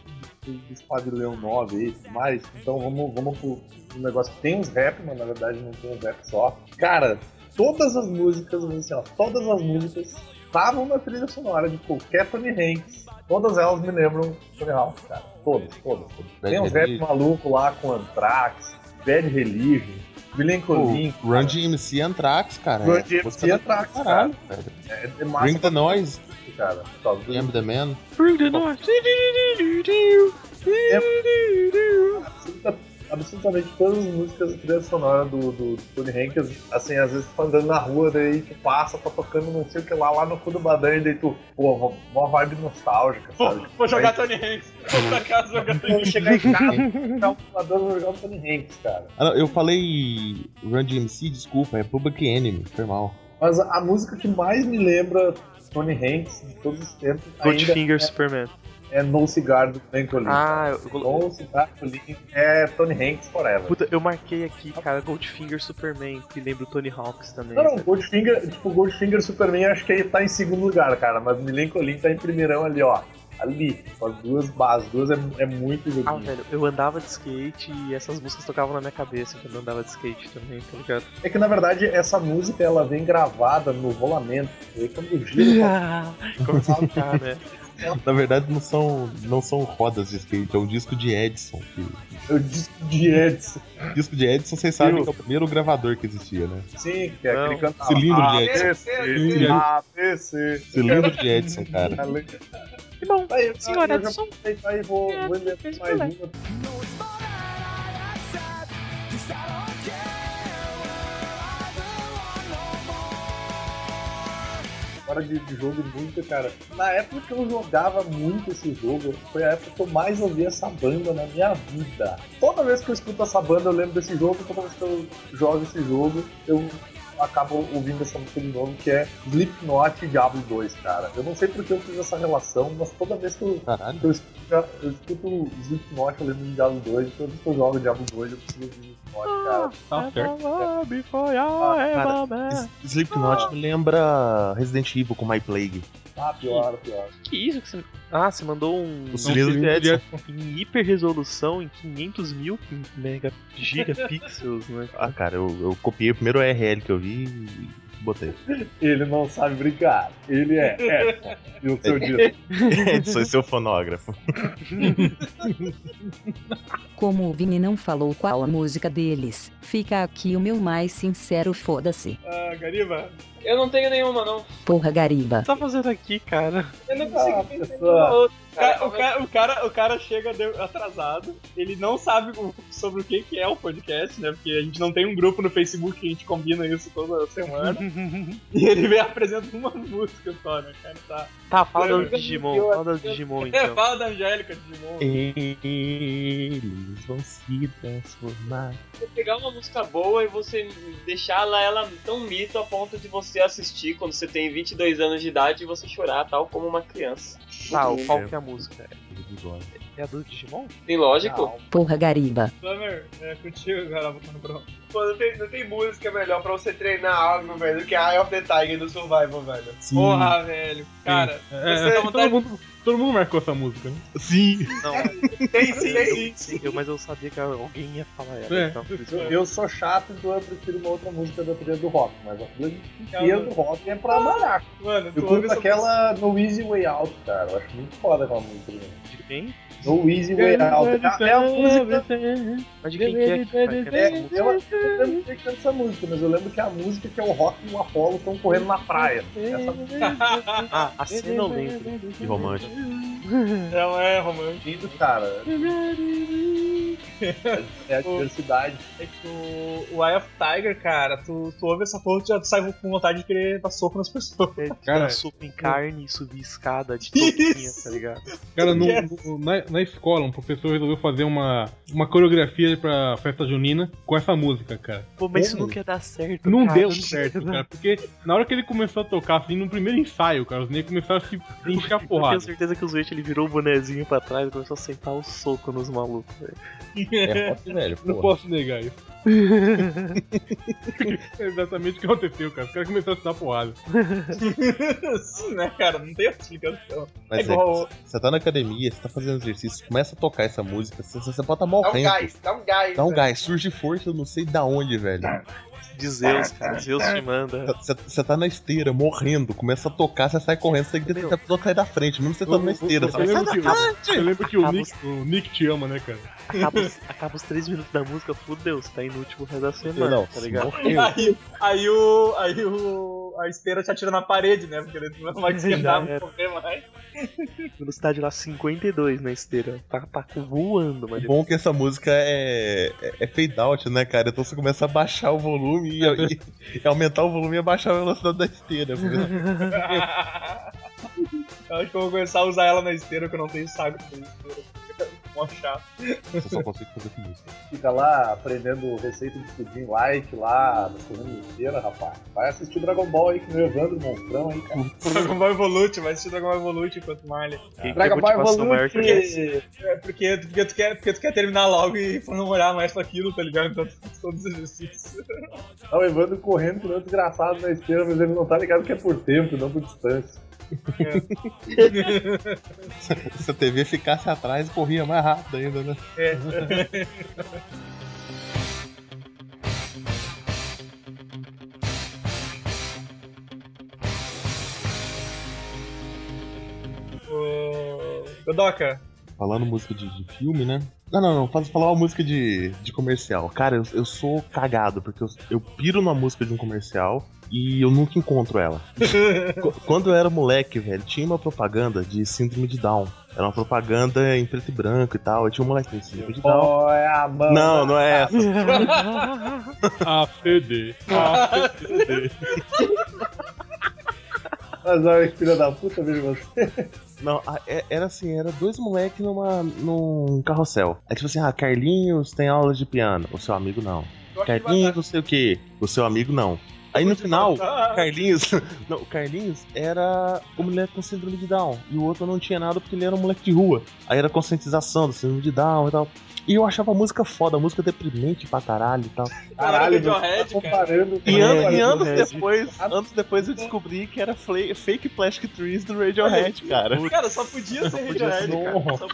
do Esquadrilhão 9 aí e tudo mais, então vamos, vamos pro, pro negócio que tem uns rap, mas na verdade não tem uns rap só. Cara, todas as músicas, assim, ó, todas as músicas estavam na trilha sonora de qualquer Tony Hanks. Todas elas me lembram Tony Hawk, cara. Todas, todas. todas. Tem uns rap maluco lá com Anthrax, Bad Religion, William Colin. Run DMC Anthrax, cara. Run é DMC da Anthrax, caralho. É, é massa Bring the Noise, cara. Causa do- Am the Man. Bring the noise. absoluta- absolutamente todas as músicas trilha sonora do, do Tony Hanks, assim, às vezes tu tá andando na rua, daí tu passa, tá tocando não sei o que lá, lá no cu do Badan, e daí tu, pô, uma- vibe nostálgica, Vou, sabe? vou jogar Vai- Tony Hanks. Vou pra casa jogar Tony Vou Hanks. chegar em casa, um computador vou jogar o Tony Hanks, cara. Ah, não, eu falei Run DMC, desculpa, é Public Enemy, foi mal. Mas a, a música que mais me lembra Tony Hanks de todos os tempos Goldfinger Superman. é No Cigar do Glenn Collins. Ah, eu, eu, No Cigar do é Tony Hanks Forever. puta, eu marquei aqui, cara, Goldfinger Superman, que lembra o Tony Hawks também. Não, não, Goldfinger, tipo, Goldfinger Superman acho que ele tá em segundo lugar, cara, mas Milencolin tá em primeirão ali, ó. Ali, com as duas bases, duas é, é muito Ah, joguinho. velho, eu andava de skate e essas músicas tocavam na minha cabeça quando eu andava de skate também, tá ligado? É que na verdade essa música ela vem gravada no rolamento. E aí quando gira, Começava a tocar, né? Na verdade, não são, não são rodas de skate, é um disco de Edison. Que, eu disco de Edson. disco de Edison, vocês sabem que é o primeiro gravador que existia, né? Sim, que é Não, aquele cantava. cilindro de ABC, Edson. ABC. Cilindro de Edson, cara. Bom. Aí, Senhor eu Edson. já aí, vou, É, vou inventar fez mais bem. uma. Hora de, de jogo música, cara. Na época que eu jogava muito esse jogo, foi a época que eu mais ouvi essa banda na minha vida. Toda vez que eu escuto essa banda, eu lembro desse jogo, toda vez que eu jogo esse jogo, eu eu acabo ouvindo essa música de novo, que é Slipknot e Diablo 2, cara. Eu não sei porque eu fiz essa relação, mas toda vez que eu, Caralho. que eu escuto, eu escuto Slipknot, eu lembro de Diablo 2, e toda vez que eu jogo Diablo 2, eu preciso de Slipknot, cara. Tá certo. Ah, cara, S- Slipknot me lembra Resident Evil com My Plague. Ah, pior, pior. Que isso que você. Ah, você mandou um. O cilindro de Edson. Em hiper resolução, em 500 mil mega gigapixels, né? Ah, cara, eu, eu copiei o primeiro URL que eu vi e botei. Ele não sabe brincar. Ele é Edson. E o seu dia. Edson, seu fonógrafo. Como o Vini não falou qual a música deles, fica aqui o meu mais sincero foda-se. Ah, Gariba, Eu não tenho nenhuma, não. Porra Gariba. O que você tá fazendo aqui, cara? Eu não consigo Ah, pensar pessoa. cara, o, Cara, o, cara, o cara chega atrasado, ele não sabe sobre o que, que é o podcast, né? Porque a gente não tem um grupo no Facebook que a gente combina isso toda semana. e ele vem apresentando uma música só, né, cara? Tá. Tá, fala Eu- do Digimon, fala do Digimon então. Fala da Angélica Digimon. Eles vão se transformar. você pegar uma música boa e você deixar ela, ela tão mito a ponto de você assistir quando você tem 22 anos de idade e você chorar, tal como uma criança. Tá, qual que é a música? É a do Digimon? Tem lógico? Porra Gariba. Summer, é contigo, cara, botando pronto. Pô, não tem, não tem música melhor pra você treinar algo, velho, do que Eye of the Tiger do Survival, velho. Sim. Porra, velho. Cara, É, Você é, todo, mundo, todo mundo marcou essa música, né? Sim. Não, Tem sim, tem eu, sim, eu, mas eu sabia que alguém ia falar ela. É. Então, eu- Eu sou chato, então eu prefiro uma outra música da trilha do rock, mas a trilha inteira do rock é pra malhar. mano, Eu curto aquela No Easy Way Out, cara. Eu acho muito foda aquela música. né? De quem? No Easy Way Out. É, é a música. Mas de quem que é que cantar É, eu, eu lembro que canta essa música, mas eu lembro que a música que é o Rock e o Apollo estão correndo na praia. Essa Ah, a cena eu lembro. Que romântico. Ela é é lindo, cara. É a diversidade. É que o, o Eye of Tiger, cara, tu, tu ouve essa porra e já sai com vontade de querer dar soco nas pessoas. É, Cara, dar sopa em carne e subir escada de toquinha, tá ligado? Cara, no- na, na escola, um professor resolveu fazer uma, uma coreografia pra festa junina com essa música, cara. Pô, mas isso não quer dar certo, Não cara. deu certo, cara, porque na hora que ele começou a tocar, assim, no primeiro ensaio, cara, os negros começaram a se encher a Eu tenho porrada. certeza que o Zuete ele virou o bonezinho pra trás e começou a sentar o soco nos malucos. velho. É rock, velho. Não porra. posso negar isso. é exatamente o que aconteceu, cara. Os caras começaram a se dar porrada. Sim, né, cara? Não tem outra explicação. Mas é igual. Você tá na academia, você tá fazendo exercício, começa a tocar essa música, você, você pode estar Dá um gás, dá um gás. Dá um velho. gás, surge força, eu não sei da onde, velho. De Zeus, cara. Zeus te manda. Você, tá na esteira, morrendo, começa a tocar, você sai correndo, você tem que tentar pessoa da frente, mesmo você estando na esteira. Eu Você vai, lembro sai que, da frente! eu lembro que o Nick, o Nick te ama, né, cara? Acaba, os- acaba os três minutos da música, fudeu, você tá inútil pro resto da semana, Não, tá ligado? Aí, aí o. Aí o. A esteira te atira na parede, né? Porque ele não vai esquentar, não correr mais. Velocidade lá 52 na esteira. Tá, tá voando, mas bom que essa música é, é, é fade out, né, cara? Então você começa a baixar o volume e, e- e aumentar o volume e abaixar a velocidade da esteira. Eu acho que eu vou começar a usar ela na esteira, que eu não tenho saco pra esteira. Mó chato. Eu só consigo fazer com música. Fica lá aprendendo receita de pudim light lá, correndo esteira, rapaz. Vai assistir Dragon Ball aí com o Evandro Monstrão aí, cara. Dragon Ball Evolute, vai assistir Dragon Ball Evolute enquanto malha. quem Dragon Ball que? Evolute! É porque, porque, tu quer, porque tu quer terminar logo e não olhar mais pra aquilo, tá ligado? Então tu faz todos os exercícios. Tá o Evandro correndo que não é desgraçado na esteira, mas ele não tá ligado que é por tempo, não por distância. Se a TV ficasse atrás, corria mais rápido ainda, né? É. Godoka, Falando música de, de filme, né? Não, não, não. Faz falar uma música de, de comercial. Cara, eu, eu sou cagado, porque eu, eu piro numa música de um comercial e eu nunca encontro ela. Qu- Quando eu era moleque, velho, tinha uma propaganda de síndrome de Down. Era uma propaganda em preto e branco e tal. E tinha um moleque com síndrome de Down. Oh, é a mão. Não, não é essa. ACD. ACD. Mas olha que filha da puta, vejo você. Não, é- era assim, era dois moleques numa, num carrossel. É tipo assim, ah, Carlinhos tem aula de piano, o seu amigo não. Carlinhos não sei o que, o seu amigo não. Aí no final, Carlinhos. Não, o Carlinhos era o moleque com síndrome de Down. E o outro não tinha nada porque ele era um moleque de rua. Aí era conscientização do síndrome de Down e tal. E eu achava a música foda, a música deprimente pra caralho e tal. Caralho, Radiohead, tá cara. comparando. E, É, an- e anos depois, anos depois eu descobri que era fake Plastic Trees do Radiohead, cara. Cara, só podia ser podia Radiohead, ser, cara. cara. Só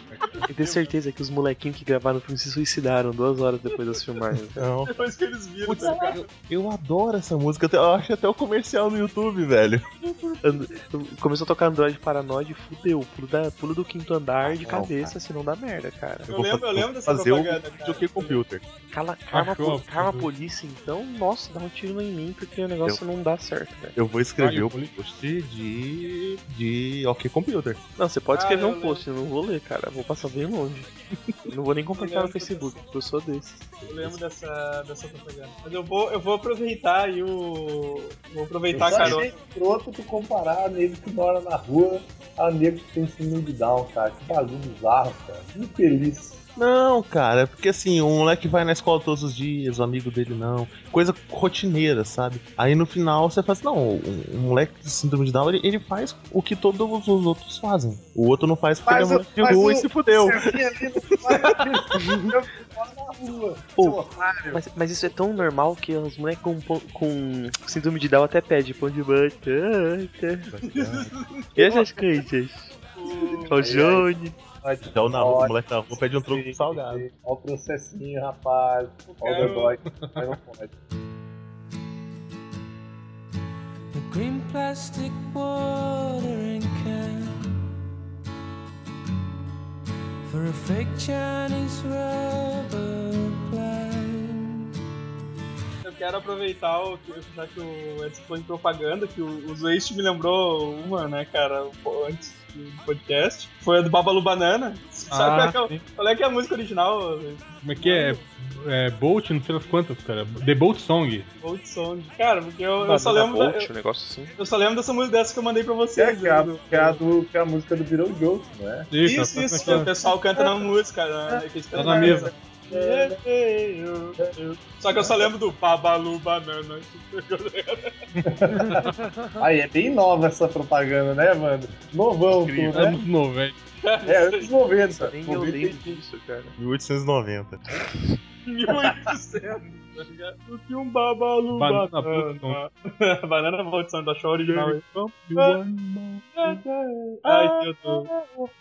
Eu tenho certeza que os molequinhos que gravaram o filme se suicidaram duas horas depois das filmagens. Não. depois que eles viram. Putz, tá ligado? eu, eu adoro essa música, eu acho até o comercial no YouTube, velho. And- Começou a tocar Android Paranoide, fudeu. Pulo, da, pulo do quinto andar de Não, cabeça, senão dá merda, cara. Eu vou lembro, eu lembro dessa fazer o cara. Jockey Computer. Cala, Karma, Achou, po- Karma achou. Police, então, nossa, dá um tiro em mim, porque o negócio não dá certo, velho. Eu vou escrever o post de. de OK Computer. Não, você pode Ah, escrever eu um lembro. post, eu não vou ler, cara. Vou passar bem longe. não vou nem compartilhar no Facebook, porque eu sou desses. Eu lembro dessa, dessa propaganda. Mas eu vou, eu vou aproveitar aí o. Vou aproveitar a Eu achei escroto tu comparar a nego que mora na rua a nego que tem síndrome de Down, cara. Que bagulho bizarro, cara. Infeliz. Não, cara, é porque assim, o moleque vai na escola todos os dias, o amigo dele não. Coisa rotineira, sabe? Aí no final você faz, não, o, o moleque de síndrome de Down, ele, ele faz o que todos os outros fazem. O outro não faz porque Mas ele é o- moleque de rua o- e se fudeu. Pô. Mas, mas isso é tão normal que os moleques com, com síndrome de Down até pedem pão de batata. E essas coisas? O Johnny. Já o, na, o moleque na rua pede um troco salgado. Olha o processinho, rapaz. Olha o dodói. Mas não pode. A green plastic watering can for a fake Chinese rubber plant. Eu quero aproveitar o que, já que o Edson falou em propaganda, que o, o Zwist me lembrou uma, né, cara, pô, antes podcast. Foi a do Babalu Banana. Sabe Ah, qual, é que é, qual é que é a música original? Como é que é? é Bolt, não sei das quantas, cara. The Bolt Song. Old Song. Cara, porque eu, eu só lembro. Da, Bolt, um negócio assim. eu só lembro dessa música dessa que eu mandei pra é, vocês. que é, a, né, do- que é a do, que é a música do Beetlejuice, não é? Isso, tá isso, que o pessoal canta na música, né? que eles Tá cantam na mesa. Só que eu só lembro do Babalu Banana. Aí, é bem nova essa propaganda, né, mano? Novão tu, né? Anos 90. É, anos 90. Nem eu 90 lembro disso, cara. 1890. 1800, tá ligado? O que um Babalu Banana Banana. Banana Song, da show original. Ah. Ai, meu Deus.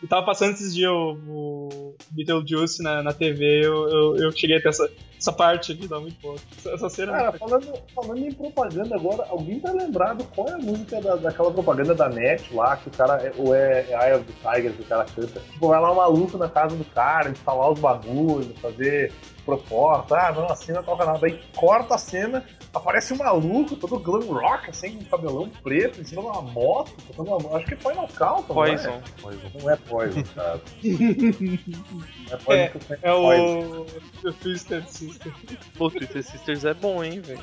Eu tava passando esses dias o, o Beetlejuice na, na TV, eu, eu, eu cheguei até essa, essa parte aqui, dá muito pouco. Essa, cena é Cara, muito falando, falando em propaganda agora, alguém tá lembrado qual é a música da, daquela propaganda da NET lá, que o cara, é- ou é, é Eye of the Tiger que o cara canta? Tipo, vai lá um maluco na casa do cara, instalar os bagulhos, fazer proposta, ah, não, a cena toca nada. Aí corta a cena, aparece um maluco, todo glam rock, assim, com cabelão preto, em cima de uma moto, tocando uma, acho que foi no Calton, Poison. não é? Não é Poison, cara. Não é Poison, É, que É o. The Twisted Sister. Pô, Twister Sisters é bom, hein, velho.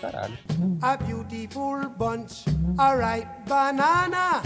Caralho. A beautiful bunch, a ripe banana.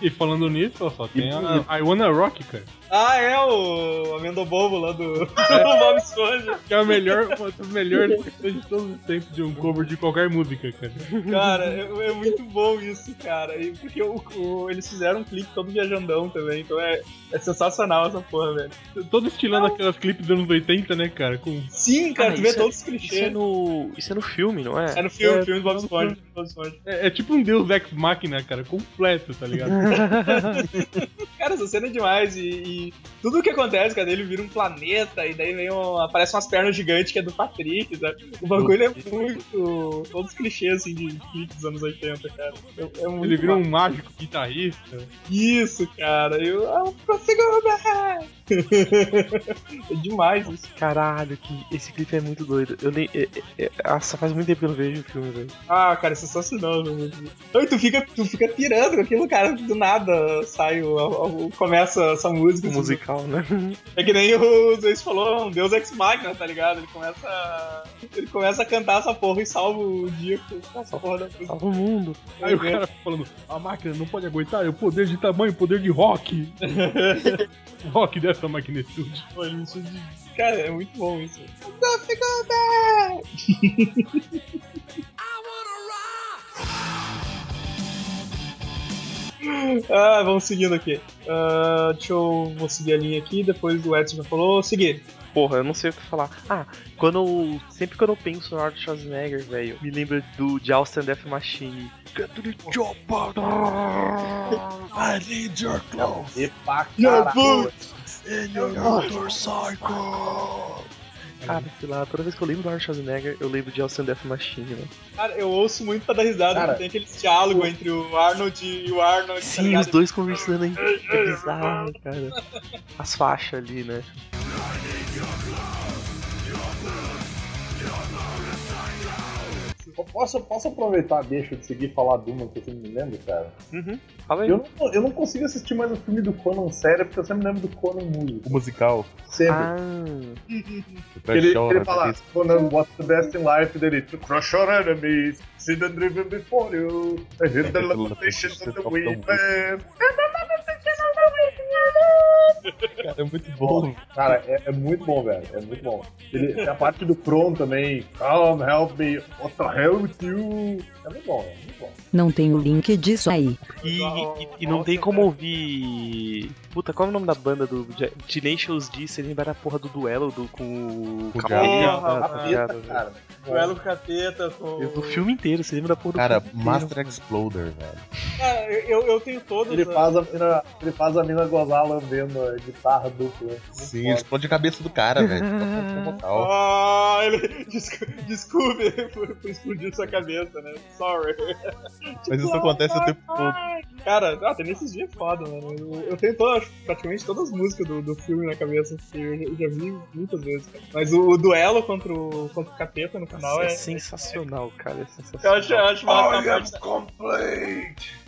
E falando nisso, ó, só tem a I Wanna Rock, cara. Ah, é o Amendobobo lá do, do Bob Esponja. Que é a melhor, uma das melhores de todos os tempos de um cover de qualquer música, cara. Cara, é, é muito bom isso, cara. E porque o- o- eles fizeram um clipe todo viajandão também, então é, é sensacional essa porra, velho. Todo estilando aquelas clipes dos anos 80, né, cara? Com Sim, cara, Ah, tu vê é- todos os Isso é clichês. no. Isso é no filme, não é? É no filme, É, filme do Bob no Esponja. filme. Bob Esponja. É, é tipo um Deus Ex Machina, cara, completo, tá ligado? Cara, essa cena é demais e, e tudo o que acontece, cara, ele vira um planeta e daí vem um, aparece umas pernas gigantes que é do Patrick, sabe? O bagulho é muito. Todos os clichês assim de clipe dos anos 80, cara. É, é Ele vira um mágico guitarrista. Isso, cara. Eu. Ah, consigo É demais isso. Caralho, que esse clipe é muito doido. Eu nem. É, é, é, nossa, faz muito tempo que eu não vejo o filme, velho. Ah, cara, é sensacional. velho. Aí tu fica, tu fica pirando com aquilo, cara. Do nada sai o, o- o- começa essa música. O assim, musical, né? É que nem o Zeus falou, um Deus Ex Machina, tá ligado? Ele começa. Ele começa a cantar essa porra e salva o dia com essa porra da música. Salva o mundo. Aí o cara falando, a máquina não pode aguentar, é o poder de tamanho, o poder de rock. rock dessa magnitude. Isso de- Cara, é muito bom isso. Ah, vamos seguindo aqui. Ah, deixa eu vou seguir a linha aqui, depois o Edson já falou. Seguir. Porra, eu não sei o que falar. Ah, quando eu, sempre quando eu penso no Arnold Schwarzenegger, velho, me lembra do de Austin Death Machine. Get to the chopper! I need your clothes E Your caralho. In your motorcycle. Cara, sei lá, toda vez que eu lembro do Arnold Schwarzenegger, eu lembro de Austin Death Machine, velho. Cara, eu ouço muito pra dar risada, Cara, porque tem aquele diálogo entre o Arnold e o Arnold. tá Sim, ligado? os dois conversando aí. É bizarro, cara. As faixas ali, né? Posso, posso aproveitar, deixa de seguir falar de uma que eu sempre me lembro, cara? Fala aí. Eu não, eu não consigo assistir mais o filme do Conan sério, porque eu sempre lembro do Conan músico. O musical. Sempre. Ah, ele, ele né, fala, Conan, what's the best in life? Dele, to crush your enemies, see them driven before you, and hit the limitations of the wind. Cara, é muito bom. Cara, é, é muito bom, velho. É muito bom. Ele, a parte do Kron também. Come, help me. What the hell with you? É muito bom, é muito bom. Não tem o link disso aí. E, e- e não tem como ouvir. Puta, qual é o nome da banda do Tenacious D? Você lembra da porra do duelo do, com o o Capeta, tá Capeta, ligado? cara. Duelo com capeta, com. Do filme inteiro, você lembra da porra do Cara, Master Exploder, velho. Cara, eu, eu tenho todos. Ele né? faz a mina, ele faz a mina gozar lambendo a guitarra dupla. Sim, explode a cabeça do cara, velho. Ah, ele. Descu- Desculpe por, por explodir sua cabeça, né? Sorry. Mas isso acontece o tempo todo. Cara, ah, tem nesses dias foda, mano. Eu, eu tenho todas, praticamente todas as músicas do, do filme na cabeça, que eu, já- eu já vi muitas vezes. cara. Mas o, o duelo contra o, contra o capeta no final é é. sensacional, cara. É Eu sensacional. acho, eu acho massa a I am complete.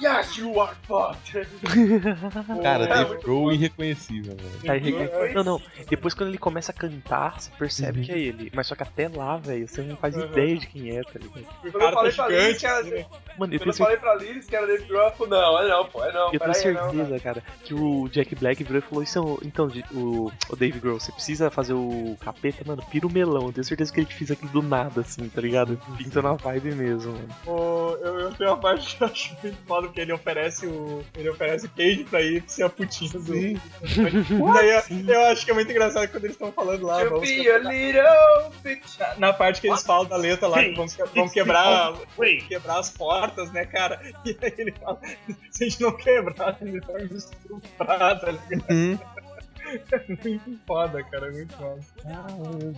Yes, you are fucked. Cara, É, Dave muito Grohl irreconhecível, velho. Depois- não, não. Depois quando ele começa a cantar, você percebe que é ele. Mas só que até lá, velho, você não faz Uhum. ideia de quem é, tá ligado? Quando eu tá falei pra Liz que era. né? Mano, eu Quando tenho eu falei pra Liz que era Dave Grohl, ela falou, não, é não, pô, é não, Eu tenho peraí, é não, certeza, cara, que o Jack Black virou e falou: Isso é então, o, o Dave Grohl, você precisa fazer o capeta, mano, pira o melão. Eu tenho certeza que ele fez aquilo do nada, assim, tá ligado? Pinta na vibe mesmo, mano. Eu, eu tenho uma parte que eu acho muito foda, porque ele oferece o. Ele oferece o queijo pra ir ser a putinha do. Daí eu, eu acho que é muito engraçado quando eles estão falando lá. You Vamos be quebrar- a little bitch. na, parte que eles falam da letra lá, que vamos, vamos quebrar, quebrar as portas, né, cara? E aí ele fala, se a gente não quebrar, ele vai me estuprar, tá ligado? muito foda, cara, é muito foda.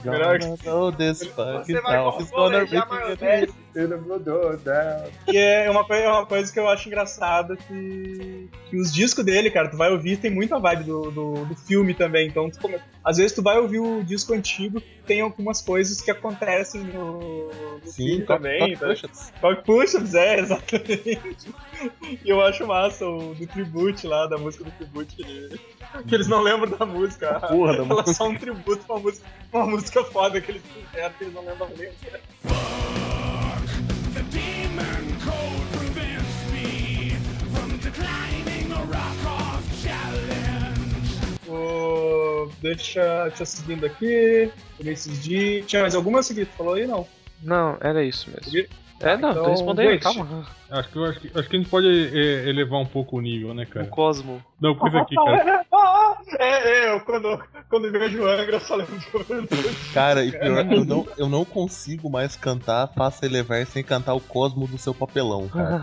Melhor que- know this fucking Você vai corporejar maionese. Ele mudou, né? E é uma, coisa, é uma coisa que eu acho engraçada que, que os discos dele, cara, tu vai ouvir, tem muita vibe do, do, do filme também. Então, tu come- às vezes tu vai ouvir o disco antigo, tem algumas coisas que acontecem no, no Sim, filme também. também. tá? Push-Ups, é, exatamente. E eu acho massa o do tribute lá, da música do tribute, que, ele- que eles não lembram da música. Porra da Ela é só um tributo pra uma música, uma música foda que eles fizeram, que eles não lembram a letra. The demon code prevents me from declining a rock off challenge. O... Deixa, deixa eu seguindo aqui. Vinícius D. Tinha mais alguma seguida? Tu falou aí? Não. Não, era isso mesmo. Seguir? É, não, então, tô respondendo, gente. calma. Acho que, acho, que, acho que a gente pode é, elevar um pouco o nível, né, O cara? Cosmo. Não, coisa aqui, cara. É, é, eu quando, quando vejo o Angra, eu só lembro de Cara, e pior, eu não, eu não consigo mais cantar Faça Elevar sem cantar o Cosmo do seu papelão, cara.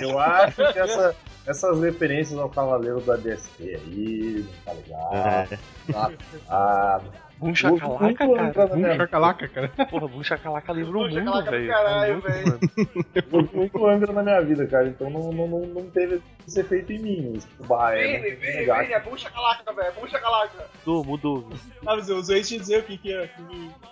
Eu acho que essa- essas referências ao Cavaleiro da DST aí, não tá ligado? É. Tá, ah, Bum o- chacalaca, cara. Um chacalaca, cara. Porra, Bum chacalaca livra o mundo, chacalaca do velho. caralho, Tá velho. muito Angra na minha vida, cara. Então não, não, não, não teve esse efeito em mim. Isso, tipo, bah, é, Vem, vem, lugar. vem, é bucha calaca, velho, é bucha calaca. Mudou, mudou. Ah, mas eu usei te dizer o que que é.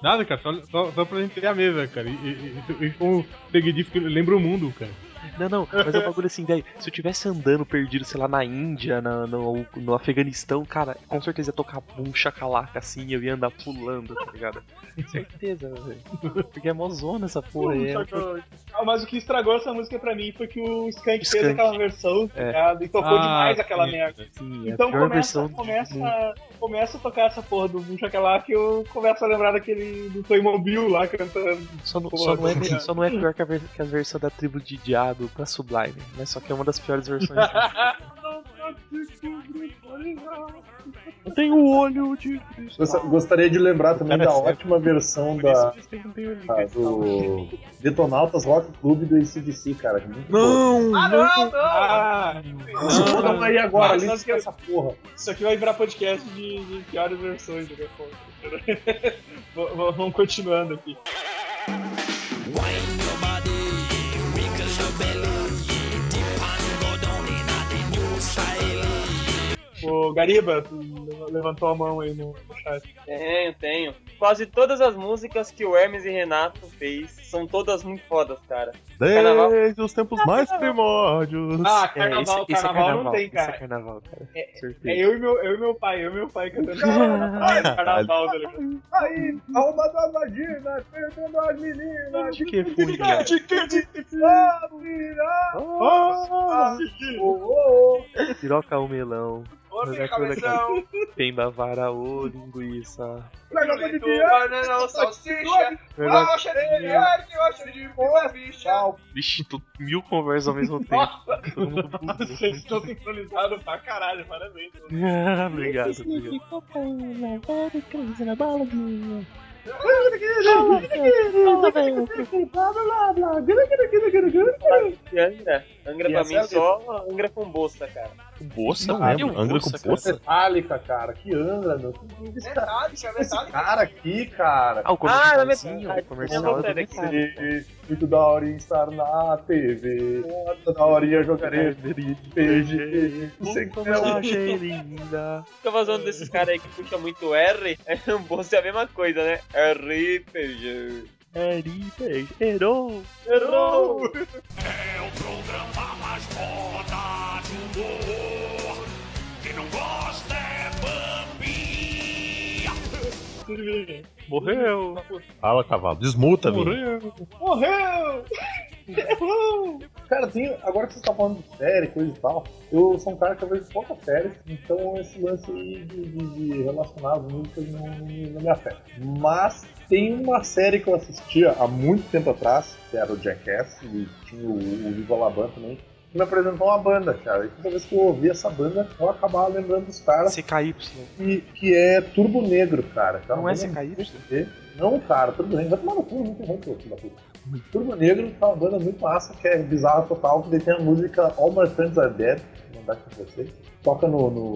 Nada, cara, só, só, só pra gente ter a mesa, cara. E, e, e, e como o Segui disse que lembra o mundo, cara. Não, não, mas é um bagulho assim, daí, se eu tivesse andando perdido, sei lá, na Índia, na, no, no Afeganistão, cara, com certeza ia tocar um chacalaca assim, eu ia andar pulando, tá ligado? Certeza, velho. Porque é mó zona essa porra que eu- Ah, Mas o que estragou essa música pra mim foi que o Skank, fez Skank. aquela versão, tá É. ligado? E tocou Ah, demais aquela merda. Sim, é Então a começa, versão começa. Começa a tocar essa porra do Bucha lá que eu começo a lembrar daquele do Playmobil lá cantando. Só não, só, não é, cara. só não é pior que a, que a versão da tribo de Diabo pra Sublime, né? Só que é uma das piores versões. não tem o olho de. Gosta- Gostaria de lembrar também da ótima versão da, não da- Cristo. do Detonautas Rock Club do ACDC, cara. que é Muito Não! Ah, não, não! Ah, bom. Vamos aí agora, nós que- essa porra. isso aqui vai virar podcast de, de piores versões v- Vamos continuando aqui. O Gariba levantou a mão aí no, no chat. Tenho, tenho. Quase todas as músicas que o Hermes e Renato fez são todas muito fodas, cara. Carnaval. Desde os tempos mais primórdios. Ah, É, carnaval, esse, esse é carnaval, carnaval, não tem, esse cara. é carnaval, cara. É Certeza. eu e meu, eu e meu pai, eu e meu pai cantando carnaval, tá? Aí, arrumando as vaginas, perdendo as meninas. De que funga? Ah, virar. Ah, oh, oh, oh. Piroca o melão. Outra Joga cabeção, Pemba, vara ou linguiça. A de viado. banana, salsicha, rocha de que gosta de boa bicha. Vixe, tu- mil conversas ao mesmo tempo. Vocês estão sincronizados pra caralho, parabéns. obrigado, obrigado. E Angra? Angra E pra essa mim é só Angra com bolsa, cara. Poça Ah, mesmo? que Angra com cara. poça? Metallica, cara. Que Angra, meu. Esse Metallica. cara aqui, cara. Ah, o Ah, na comercialzinho, metade. o comercial Na é do. Muito da hora em estar na TV. Muito da hora em jogar RPG. Não sei o que é o- Mensagem linda. Fica vazando desses caras aí que puxa muito R, é um bolsa é a mesma coisa, né? RPG. RPG. Errou. Errou! É o programa mais foda do humor. Quem não gosta é Bambi. Morreu. Fala, cavalo. Desmuta. Morreu. Morreu! Errou! Cara, tem, agora que você tá falando de série, coisa e tal, eu sou um cara que eu vejo poucas séries, então esse lance aí de, de, de relacionar as músicas não, não, me- não afeta. Mas tem uma série que eu assistia há muito tempo atrás, que era o Jackass, e tinha o, o Viva La Band também, que me apresentou uma banda, cara. E toda vez que eu ouvia essa banda, eu acabava lembrando dos caras, CKY. que, que é Turbo Negro, cara. uma Não é CKY? Não, cara, Turbo Negro. Vai tomar no cu, muito ruim, pô, filho da puta. Turbo Negro é uma banda muito massa, que é bizarra total, que tem a música All My Friends Are Dead, vou mandar aqui pra vocês. Toca no, no,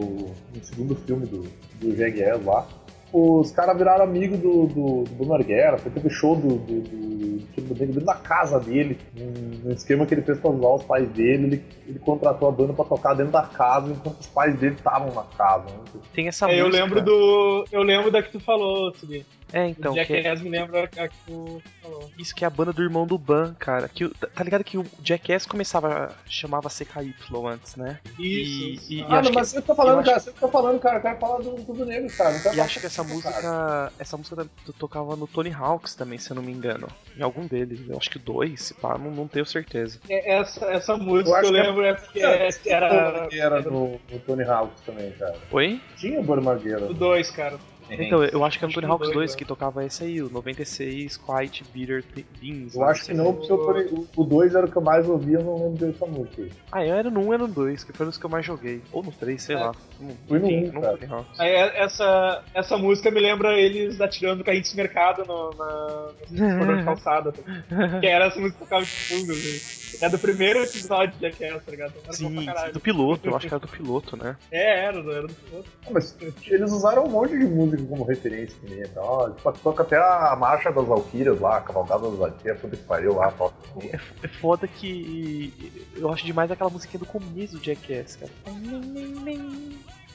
no segundo filme do, do Jaguar lá. Os caras viraram amigo do, do, do Bruno Arguera, foi teve show do, do, do Turbo Negro dentro da casa dele, num, num esquema que ele fez pra zoar os pais dele, ele, ele contratou a banda pra tocar dentro da casa, enquanto os pais dele estavam na casa. Né? Tem essa É, eu música. lembro do. Eu lembro da que tu falou, Segui. É, então, Jack que é, Jackass me lembra a que tu falou. isso que é a banda do irmão do Ban, cara. Que, o- tá tá ligado que o Jackass começava, chamava CKY antes, né? Isso. E, isso. e, e ah, acho não, mas que, você tá falando, eu acho- cara, você tá falando, cara, eu quero falar do Turbo Negro, cara. E acho que essa cara. música. Essa música tocava no Tony Hawks também, se eu não me engano. Em algum deles. Eu acho que dois, se pá, não, não tenho certeza. É, Essa, essa música Eu eu, acho que é- lembro é porque é- era. que era no, no Tony Hawks também, cara. Oi? Tinha o Bormagueira. O 2, cara. Então, eu acho que é no Acho Tony Hawks dois, 2 né? que tocava esse aí, o 96 Quiet Bitter Beans. Eu acho que não, porque o Tony- o 2 era o que eu mais ouvia, eu não lembro dessa música. aí. Ah, eu era no 1 e no 2, que foram os que eu mais joguei. Ou no 3, sei É. lá. Não- Fui no enfim, um, não cara. Tony Hawks. Aí, é- essa, essa música me lembra eles atirando carrinho de mercado no, na, no de calçada. tá? que era essa música que tocava de fundo. Assim. É do primeiro episódio de Jackass, tá ligado? Sim, do piloto, eu acho que era do piloto, né? É, era, do- era do outro. Ah, Mas eles usaram um monte de música como referência também. Então, ó, tipo, toca até a marcha das Valkyrias lá, a cavalgada das Valkyrias, puta que pariu lá, toca. É, é foda que eu acho demais aquela musiquinha do começo do Jackass, cara.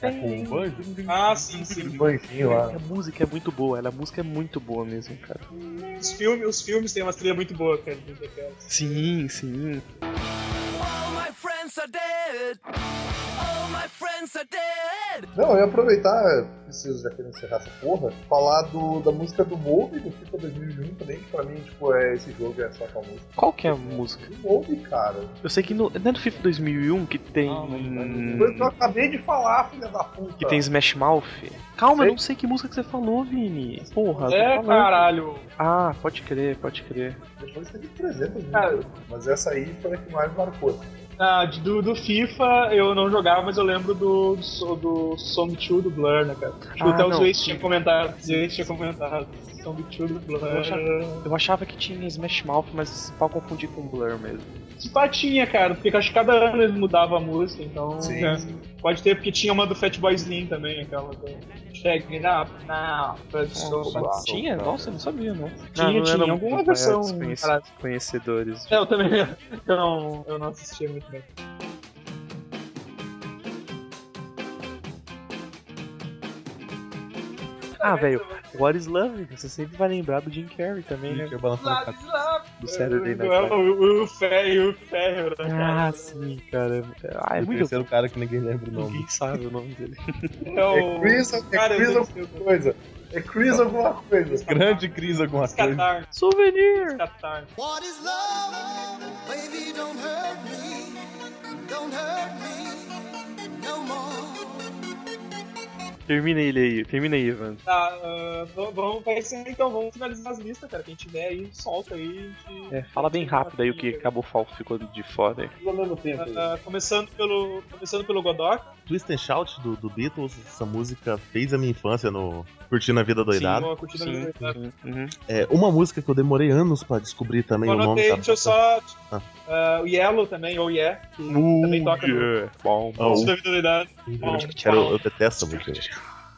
É com um banjo, Ah, sim, sim. um banjinho lá. A música é muito boa, ela, a música é muito boa mesmo, cara. Os filmes, os filmes têm uma trilha muito boa, cara. Sim, sim. My friends are dead. All my friends are dead. Não, eu ia aproveitar, preciso já querer encerrar essa porra, falar do, da música do Move, do FIFA 2001 também, que pra mim, tipo, é esse jogo é só com a música. Qual que é a música? Do Move, cara. Eu sei que no, não é do FIFA 2001 que tem. Foi o que eu acabei de falar, filha da puta. Que tem Smash Mouth. Calma, Sei. eu não sei que música que você falou, Vini. Porra, É, caralho. Ah, pode crer, pode crer. Depois teve 300 mil, Cara. mas essa aí foi a que mais marcou. Ah, do, do FIFA eu não jogava, mas eu lembro do, do, do Song 2 do Blur, né, cara? Acho que Ah, até o sim. tinha comentado. Zweiss tinha comentado. Song 2 do Blur. Eu achava, eu achava que tinha Smash Mouth, mas pode confundir com Blur mesmo. Simpatinha, cara, porque acho que cada ano eles mudavam a música, então. Sim, é. sim. Pode ter, porque tinha uma do Fatboy Slim também, aquela do. Check it up now. Tinha? Nossa, eu não sabia, não. Tinha, não, não tinha, alguma versão. Conhecedores. É, eu também. Eu não, eu não assistia muito bem. Ah, velho, What is Love? Você sempre vai lembrar do Jim Carrey também, né? Love is love. Do Saturday Night é Live. o, Ferro, o Ferro, né? Ah, sim, cara. Ah, é o muito. terceiro cara que ninguém lembra o nome. Ninguém sabe o nome dele. É o. É Chris, é Cara, Chris alguma coisa. É Chris alguma coisa. Grande crise alguma coisa. Souvenir! What is love? Baby, don't hurt me. Don't hurt me no more. Termina ele aí, termina aí, Ivan. Tá, v- vamos pra esse então, vamos finalizar as listas, cara. Quem tiver aí, solta aí. a gente- É, fala bem rápido aí o que acabou falso ficou de fora aí. Tudo ao mesmo tempo. aí. Ah, começando pelo. Começando pelo Godok. Twist and Shout do, do Beatles, essa música fez a minha infância no Curtindo a Vida Doidada. Sim, curtindo a vida. sim, uhum. É uma música que eu demorei anos pra descobrir também Eu o nome. da deixa eu só. Ah. o Yellow também, ou Yeah, que Uh, também toca no. yeah. Bom, Ah, bom, Curtindo a vida doidada. Cara, eu, eu detesto essa música.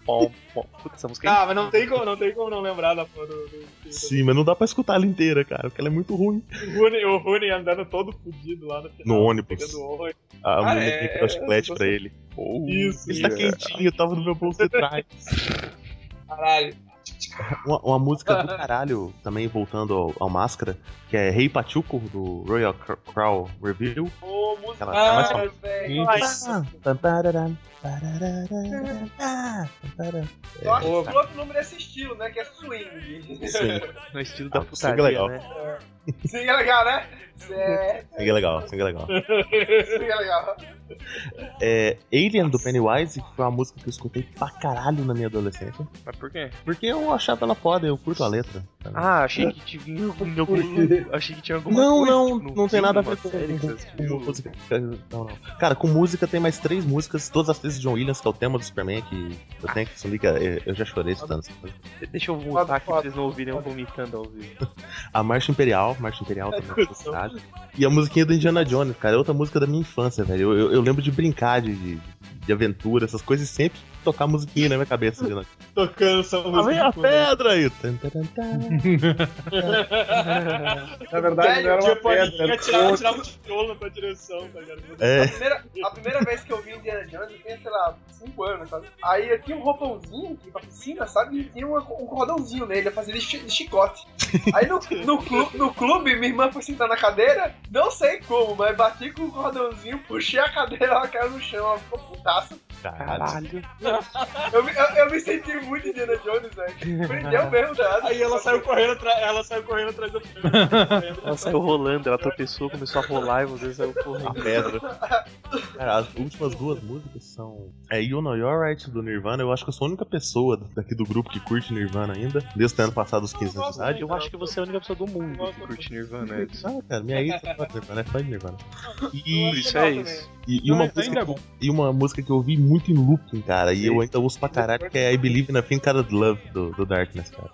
bom, bom. Puta, essa música é Ah, mas não tem como, não tem como não lembrar da porra do. do, do Sim, mas não dá pra escutar ela inteira, cara, porque ela é muito ruim. o Rooney, o Rooney andando todo fudido lá no final. No ônibus. Pegando ônibus. A Ah, mulher é, tem que dar chiclete é, pra ele. Oh, Isso, Ele tá quentinho, tava no meu bolso de trás. Caralho. Uma, uma música do caralho, também voltando ao, ao Máscara, que é Rei Pachuco, do Royal Cr- Crow Review. Ô, música. Ela mais Ah, famosa. velho. Eu acho o outro nome desse estilo, né? Que é swing. Sim, no estilo da Ah, putaria, é legal. né? Sim, é legal, né? É, sim, é legal, sim, é legal. sim, é legal. É, Alien do Pennywise, que foi uma música que eu escutei pra caralho na minha adolescência. Mas por quê? Porque eu achava ela foda, eu curto a letra. Ah, achei que tinha algum. algum achei que tinha alguma Não, coisa. não, tipo, não tem nada a ver com, série que com- você assistiu. com música. Não, não. Cara, com música tem mais três músicas, todas as três de John Williams, que é o tema do Superman, que eu tenho que assumir que é- eu já chorei escutando essa coisa. Deixa eu voltar aqui pra vocês não ouvirem eu vomitando ao vivo. A Marcha Imperial, Marcha Imperial também, é. E a musiquinha do Indiana Jones, cara, é outra música da minha infância, velho. Eu, eu, eu lembro de brincar, de, de, de aventura, essas coisas, e sempre tocar musiquinha na minha cabeça. Indiana Jones. Tocando essa vem a música. pedra aí! Na verdade, não era uma Tipo, pedra, era tirar, um tirar um tijolo pra direção, tá ligado? É. A primeira, a primeira vez que eu vi Indiana Jones, eu tinha, sei lá, 5 anos, sabe? Aí eu tinha um roupãozinho aqui pra piscina, sabe? E tinha uma- um cordãozinho nele, eu fazia chi- de chicote. Aí no, no, clu- no clube, minha irmã foi sentar na cadeira, não sei como, mas bati com o cordãozinho, puxei a cadeira, ela caiu no chão, ela ficou putaça. Caralho. Eu, me- eu, eu me senti muito Indiana Jones, velho. Prendeu mesmo, nada. Aí ela saiu correndo atrás, ela saiu correndo atrás do Ela saiu rolando, ela tropeçou, começou a rolar e você saiu A correndo. pedra. Cara, as últimas duas músicas são. É You Know You're Right do Nirvana. Eu acho que eu sou a única pessoa daqui do grupo que curte Nirvana ainda. Desde o ano passado, os 15 anos de idade. Eu acho que você é a única pessoa do mundo que curte Nirvana. Edson. Ah, cara, minha ex é fã de Nirvana, é fã de Nirvana. E, isso é isso. e, e uma música, é e uma música que eu ouvi muito em looping, cara, e eu ainda uso pra caralho, que é I Believe in a Thing Called Love do, do Darkness, cara.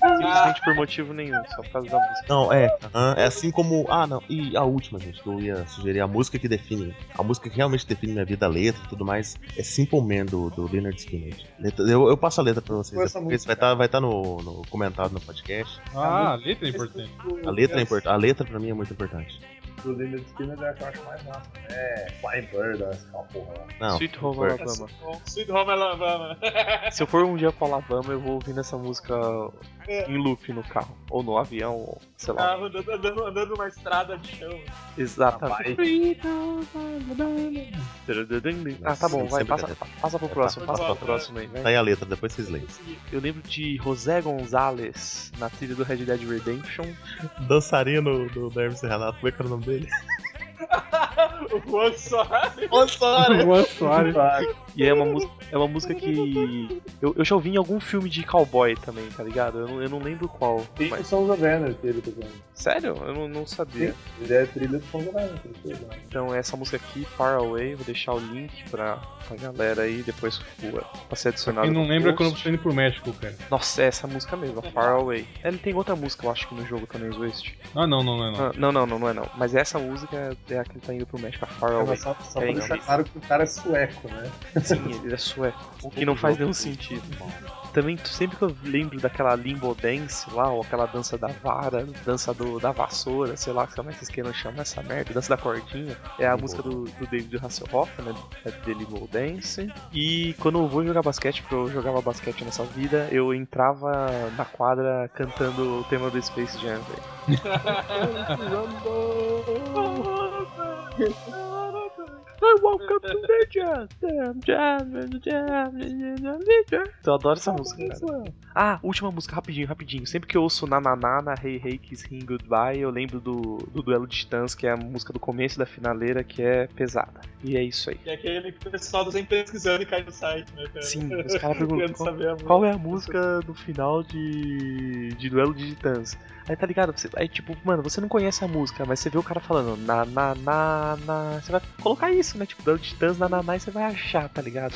Simplesmente por motivo nenhum, só por causa da música. Não, é. é assim como. Ah, não. E a última, gente, que eu ia sugerir, a música que define. A música que realmente define minha vida, a letra e tudo mais, é Simple Man do, do Leonard Skinner. Letra- Eu, eu passo a letra pra vocês. É essa depois, vai estar vai tá no, no comentado no podcast. Ah, a letra é importante. A letra é importante. A letra pra mim é muito importante. Do Leonard Skinner é a que eu acho mais massa. É, Flying Bird, aquela porra lá. Não. Sweet Home Bird. Alabama. Sweet Home Alabama. Se eu for um dia pra Alabama, eu vou ouvir essa música em loop no carro. Ou no avião, ou sei lá. Carro andando, andando, andando numa estrada de chão. Exatamente. Ah, tá bom, vai, Sempre passa, passa pro próximo, passa pro próximo aí, Tá aí a letra, depois vocês leem. Eu lembro de José Gonzalez na trilha do Red Dead Redemption. Dançarino do, do Hermes e Renato, como é que era o nome dele? O Juan Soares. Juan Soares. E é uma, música, é uma música que eu, eu já ouvi em algum filme de cowboy também, tá ligado? Eu não, eu não lembro qual. Tem o Mas, Sons of Anarchy ele tocando. sério? Eu não, não sabia. Ele é trilha do Sons of Anarchy. Então essa música aqui, Far Away, vou deixar o link pra, pra galera aí, depois pra, pra ser adicionado. Quem não lembra post. quando você tá indo pro México, cara. Nossa, é essa música mesmo, Far Away. Ele tem outra música, eu acho que no jogo também, Zwist. Ah, não, não, não, é não. Ah, não, não, não, não é não. Mas essa música é a que ele tá indo pro México, a Far Away. Só, só É pra deixar claro que o cara é sueco, né? Sim, ele é sueco. O que não faz nenhum sentido. Também, sempre que eu lembro daquela limbo dance lá, ou aquela dança da vara, dança do, da vassoura, sei lá como é que vocês queiram chamar essa merda, dança da cordinha, é a Limbo. música do, do David Hasselhoff, né? É The Limbo Dance. E quando eu vou jogar basquete, porque eu jogava basquete nessa vida, eu entrava na quadra cantando o tema do Space Jam, velho. I woke up to the jam, jam, jam, jam, jam, jam. Eu adoro essa música, cara. Ah, última música, rapidinho, rapidinho. Sempre que eu ouço na na Hey Hey Kiss Him Goodbye, eu lembro do, do Duelo de Titãs, que é a música do começo da finaleira, que é pesada. E é isso aí. Que é aquele que o pessoal tá sempre pesquisando e cai no site, né, cara? Sim, os caras perguntam qual, qual é a música do final de, de Duelo de Titãs. Aí tá ligado? Você, aí tipo, mano, você não conhece a música, mas você vê o cara falando na na na na. Você vai colocar isso, né? Tipo, de Titãs na na na e você vai achar, tá ligado?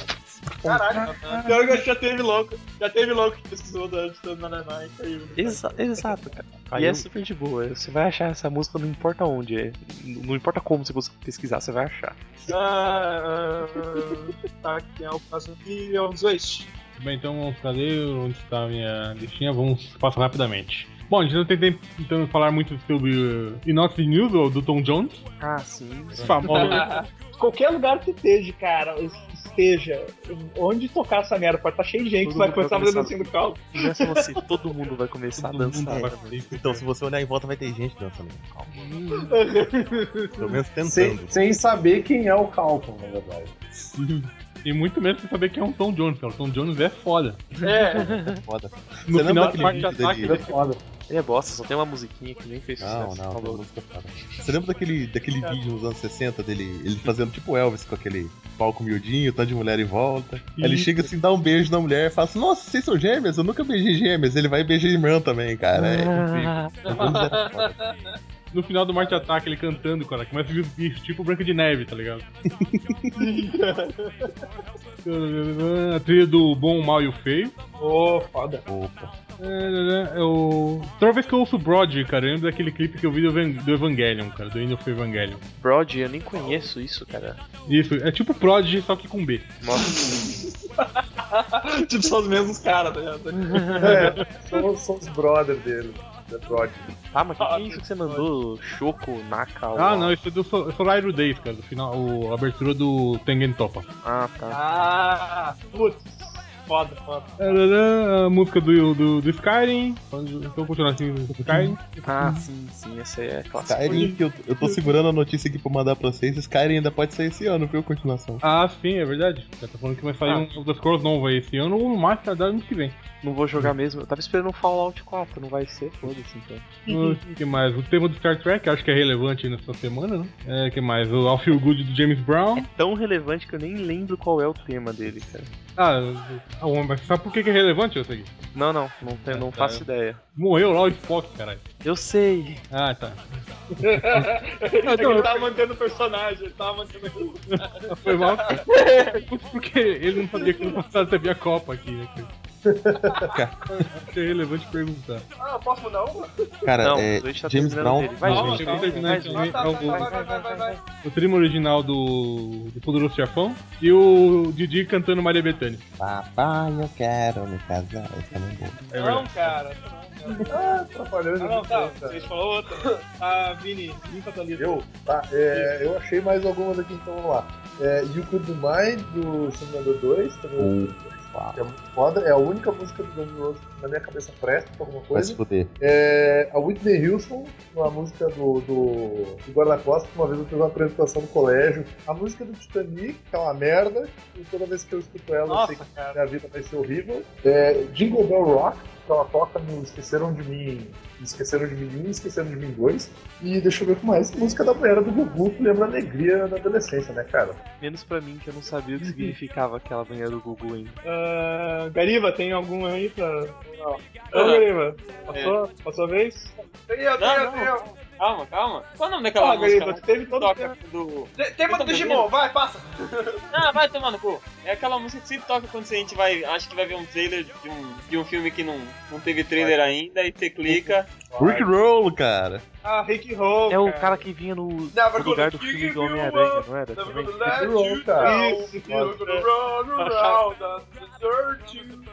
Caralho, pior que já teve louco. Já teve louco que pesquisou da de Nananá e caiu. Exa exato, cara. E Caiu. é super de boa. Você vai achar essa música não importa onde. É. Não importa como você pesquisar, você vai achar. Ah, ah, tá, quem é o próximo aqui? É o Zwist. Bem, então vamos fazer onde está a minha listinha, vamos passar rapidamente. Bom, a gente não tem tempo tentando falar muito sobre uh, Inox News, ou do Tom Jones, Ah, sim. famoso. Qualquer lugar que esteja, cara, esteja, onde tocar essa merda, pode estar cheio de gente, Todo que vai começar fazendo assim no carro. Não é só você, todo mundo vai começar a Todo mundo dançar. vai. Então, se você olhar em volta, vai ter gente dançando. Calma. Pelo menos Sem, tentando. sem saber quem é o Calton, na verdade. E muito menos pra saber quem é um Tom Jones, cara. O Tom Jones é foda. É, Foda. No Você final da daquele parte de ataque? Ele é foda. Ele é bosta, só tem uma musiquinha que nem fez Não, sucesso. não, Falou. música foda. Você lembra daquele, daquele vídeo nos anos 60 dele, ele fazendo tipo Elvis com aquele palco miudinho, tanto de mulher em volta. Aí ele chega assim, dá um beijo na mulher e fala assim: Nossa, vocês são gêmeas? Eu nunca beijei gêmeas. Ele vai e beija a irmã também, cara. É Ah. No final do Marte Ataque, ele cantando, cara, começa a vir os bichos, tipo Branca de Neve, tá ligado? a trilha do Bom, o Mal e o Feio. Ô, foda. Opa. É, é, o... Toda vez que eu ouço Broad, cara, eu lembro daquele clipe que eu vi do, Evan- do Evangelion, cara, do End of Evangelion. Brod, eu nem conheço isso, cara. Isso, é tipo Prodigy, só que com B. Nossa, tipo, são os mesmos caras, tá ligado? É, são, são os brothers dele. The Prodigy. ah, mas que, que é isso que você mandou? Choco, Naka? Ah, não, isso é do So- Solairu Days, cara, do final, o, a abertura do Tengen Toppa. Ah, tá. Ah, putz. Foda, foda. A música do, do, do Skyrim, então continuar assim, do Skyrim. Ah, sim, sim, essa aí é clássica. Skyrim, que eu, eu tô segurando a notícia aqui pra mandar pra vocês. Skyrim ainda pode sair esse ano, viu? Continuação. Ah, sim, é verdade. Já tá falando que vai sair Ah. um Elder Scrolls novo aí esse ano ou no mais tardar ano que vem. Não vou jogar mesmo. Eu tava esperando um Fallout 4, não vai ser, foda-se então. O que mais? O tema do Star Trek, acho que é relevante nessa semana, né? É, que mais? O All Feel Good do James Brown. Tão relevante que eu nem lembro qual é o tema dele, cara. Ah, ah, mas sabe por que é relevante isso aqui? Não, não, não, tenho, não tá. faço ideia. Morreu lá o Spock, caralho. Eu sei. Ah, tá. É que ele tava mantendo o personagem, ele tava mantendo o Foi mal. Porque ele não sabia que no passado teve a Copa aqui, né? cara? Achei relevante perguntar. Ah, posso mandar uma? Cara, Não, é, tá James terminando Brown. dele. Vai, Não, gente, vai, vai, É vai, vai, vai, vai, vai. O trimo original do, do Poderoso Chefão e o Didi cantando Maria Bethânia. Papai, eu quero me casar. Também é bom. É Não, cara. Ah, atrapalhando. Ah, não, tá. Vocês falaram outra. Ah, Vini, limpa a tua lista. Eu? Tá, é, eu achei mais algumas aqui, então vamos lá. É, You Could Be Mine, do Simulador 2, também. Que é muito foda. É a única música do Guns N' Roses que na minha cabeça presta pra alguma Vai coisa. se fuder. É a Whitney Houston, uma música do, do, do Guarda-Costas, que uma vez eu fiz uma apresentação no colégio. A música do Titanic, que é uma merda, e toda vez que eu escuto ela, eu sei Nossa, que cara. minha vida vai ser horrível. É, Jingle Bell Rock, que ela toca no Esqueceram de Mim, Esqueceram de Mim 1 e Esqueceram de Mim 2. E deixa eu ver que mais. Música da mulher do Gugu, que lembra a alegria da adolescência, né, cara? Menos pra mim, que eu não sabia o que significava aquela banheira do Google ainda. Ah, Gariba, tem algum aí pra. Não. Ô. Gariba, passou, passou a vez? Tem eu, tem Calma, calma. Qual o nome daquela Ah, música? Gariba, teve todo o toca tempo. do. Tem- Tema do Digimon, vai, passa. Ah, vai tomar no cu. É aquela música que sempre toca quando a gente vai. Acho que vai ver um trailer de um, de um filme que não, não teve trailer ainda, e você clica. Rick Roll, cara. Ah, Rick Roll. É o cara que vinha no, no lugar do filme do Homem-Aranha, não era? Rick Roll, cara. Isso.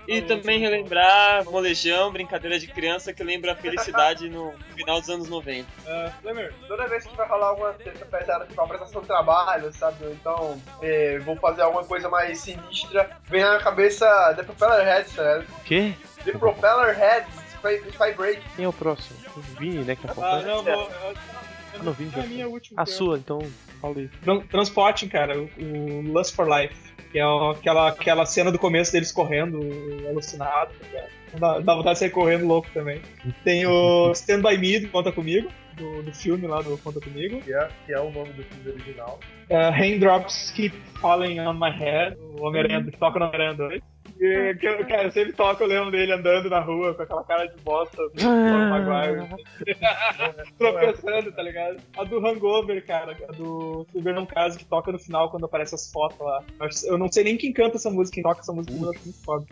E também relembrar Molejão, brincadeira de criança que lembra a felicidade no final dos anos 90. Ah, Lemer, Toda vez que vai rolar alguma treta pesada, tipo apresentação de trabalho, sabe? Então eh, vou fazer alguma coisa mais sinistra, vem na cabeça The Propeller Heads, tá ligado? O quê? The Propeller Heads, Break. Quem é o próximo? O Vini, né? Que tá Ah, não, vou. Ah, não, Vini É a minha última. A sua, então, falei. Tran- Transporting, cara, o, o Lust for Life. Que é aquela, aquela cena do começo deles correndo, alucinado, tá ligado? Dá, dá vontade de sair correndo louco também. Tem o Stand By Me, do Conta Comigo, do, do filme lá do Conta Comigo. Que é, que é o nome do filme original. Uh, Raindrops Keep Falling on My Head, o Homem-Aranha que toca no Homem-Aranha 2. E, que, eu- cara, eu sempre toco, eu lembro dele andando na rua com aquela cara de bosta do Maguire. Tropeçando, tá ligado? A do Hangover, cara, a do Silver Não Caso, que toca no final quando aparece as fotos lá. Eu não sei nem quem canta essa música, quem toca essa música, mas eu acho muito foda.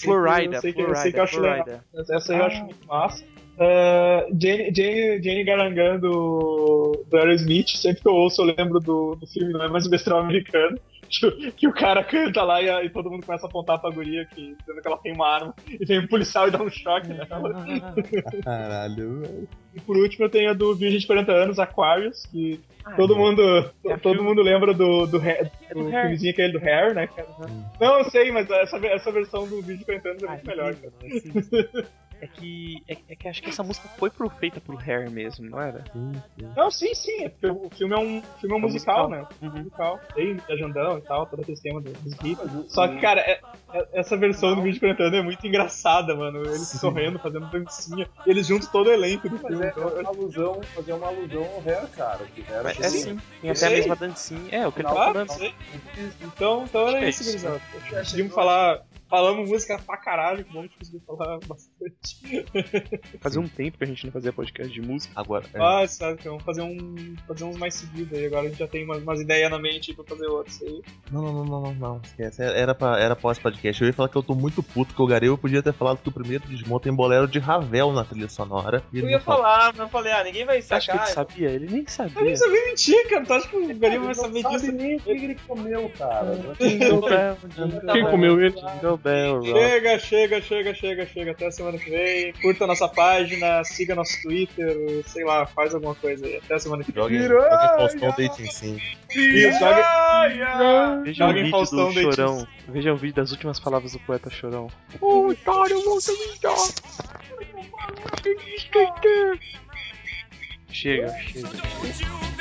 Florida, eu sei que, eu sei que eu Florida. Florida. Essa aí eu acho muito massa. Uh, Jane, Jane, Jane Garangan do, do Aerosmith, sempre que eu ouço eu lembro do, do filme Não é mais um americano, que, o- que o cara canta lá e, e todo mundo começa a apontar pra guria, que, dizendo que ela tem uma arma, e vem um policial e dá um choque nela. Caralho, velho. E por último eu tenho a do Virgem de 40 anos, Aquarius, que Ah, todo mundo É todo filme. mundo lembra do, do, É do do Hair. filmezinho aquele do Hair, né, cara? Não, eu sei, mas essa, essa versão do Virgem de 40 anos é muito melhor, cara. É que, é, é que acho que essa música foi pro, feita pro Hair mesmo, não era? Não, sim, sim. é porque O filme é um, filme é um É musical, musical. né? Uhum. Musical. Tem viajandão e tal, todo esse tema do- dos hits. Só que, cara, é- é- essa versão do vídeo cantando é muito engraçada, mano. Eles sorrindo, fazendo dancinha. Eles juntam todo o elenco do Mas filme. é, Então, é uma alusão, fazer uma alusão ao Hair, cara. Que Hair Mas que é sim. sim, tem até a sei. mesma dancinha. É, o que ele tá Ah, falando. Então, então era é isso, isso. gurizada. Conseguimos falar. Falamos música pra caralho, que bom que conseguimos falar bastante. Fazia um tempo que a gente não fazia podcast de música. Agora, é, Ah, sabe, então fazer, um, fazer uns mais seguidos aí. Agora a gente já tem umas, umas ideias na mente pra fazer outros aí. Não, não, não, não, não, não. Esquece. Era, pra, era pós-podcast. Eu ia falar que eu tô muito puto, que o Gareu podia ter falado que o primeiro Digimon tem bolero de Ravel na trilha sonora. E ele Eu ia falar, mas eu falei, ah, ninguém vai Você acha que ele sacar. sabia? Ele nem Eu sabia. nem sabia mentir, cara. Tu acha que o Gariba vai Ele saber sabe disso? nem o que ele comeu, cara. Quem comeu ele? Rock. Chega, chega, chega, chega, chega. Até a semana que vem. Curta nossa página, siga nosso Twitter, sei lá, faz alguma coisa aí. Até a semana que vem. Joguem, joguem Faustão Dating Sim. Isso, joga. Veja o Joguem vídeo Faustão do Deitinho. Chorão. Veja o vídeo das últimas palavras do poeta Chorão. Chega, chega. Don't you think it would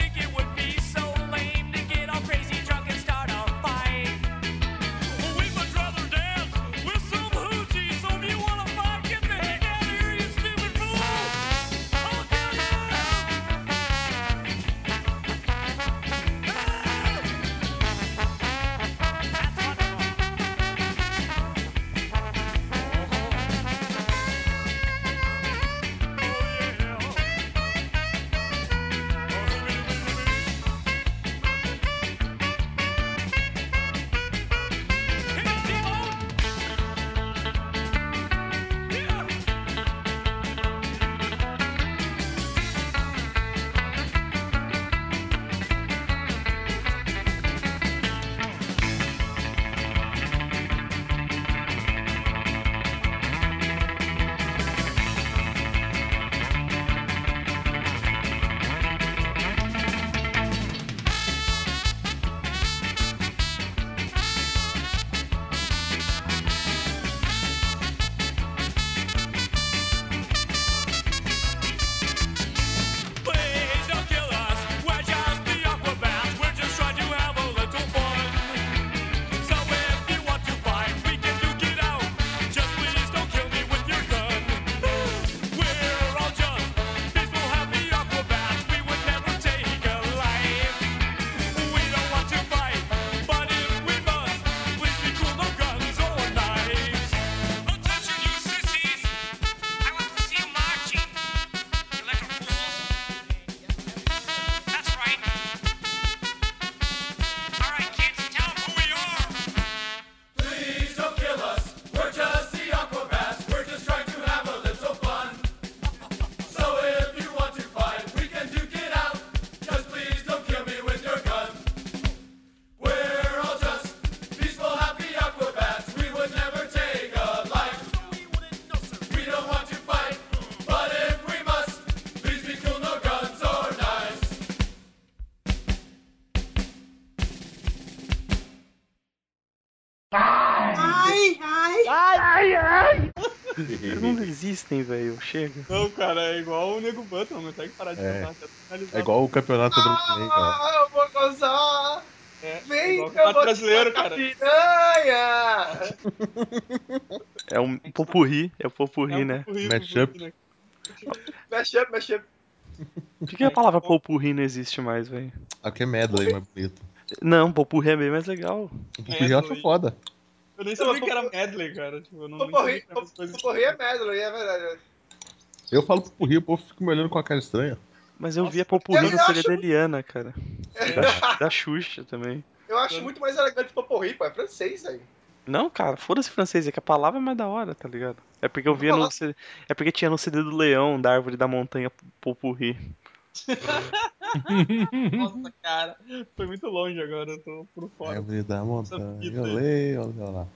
não existem, velho. Chega. Não, cara, é igual o Nego Button, não consegue parar de É. cantar. É igual o campeonato brasileiro, cara. Ah, eu vou gozar! É, Vem Campeonato brasileiro, cara. piranha! É um popurri, é o popurri, É um né? Mashup. popurrí, né? Mexe up, mexe up. Por que, que a palavra popurri não existe mais, velho? Aqui é medley, mais bonito. Não, popurri é bem mais legal. O Pupuí eu acho foda. Eu nem sabia que era medley, cara. Tipo, eu não, poporri é medley, é verdade. Eu falo Pupuí, o povo fica me olhando com a cara estranha. Mas eu Nossa, via popurri eu no CD acho- da Eliana, cara. Da, da Xuxa também. Eu acho muito mais elegante poporri, pô. É francês, velho. Não, cara, foda-se francês, é que a palavra é mais da hora, tá ligado? É porque eu via no CD, É porque tinha no CD do Leão, da Árvore da Montanha Popurri. Nossa, cara. Foi muito longe agora, eu tô por fora. Árvore da montanha, olê, lá.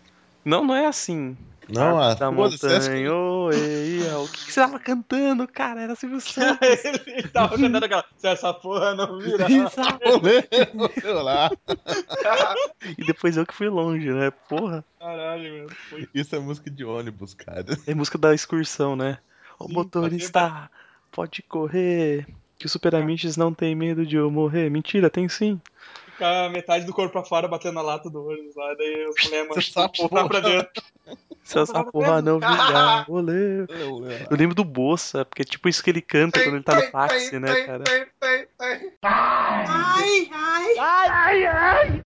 Não, não é assim. Não, a da Montanha, oi, ia. O que, que você tava cantando, cara? Era Silvio Santos. Ele tava cantando aquela. Se essa porra não virar. olê, olê lá. E depois eu que fui longe, né? Porra. Caralho, meu. Foi Isso é música de ônibus, cara. É música da excursão, né? O Sim, motorista pode correr. Que o Super Amiches não tem medo de eu morrer. Mentira, tem sim. ficar metade do corpo pra fora batendo na lata do ônibus lá. Daí os mandam voltar pra dentro. Se essa porra não virar, olê. Eu lembro do Bolsa, porque é tipo isso que ele canta quando ele tá no táxi, né, cara? Ai, ai, ai, ai, ai,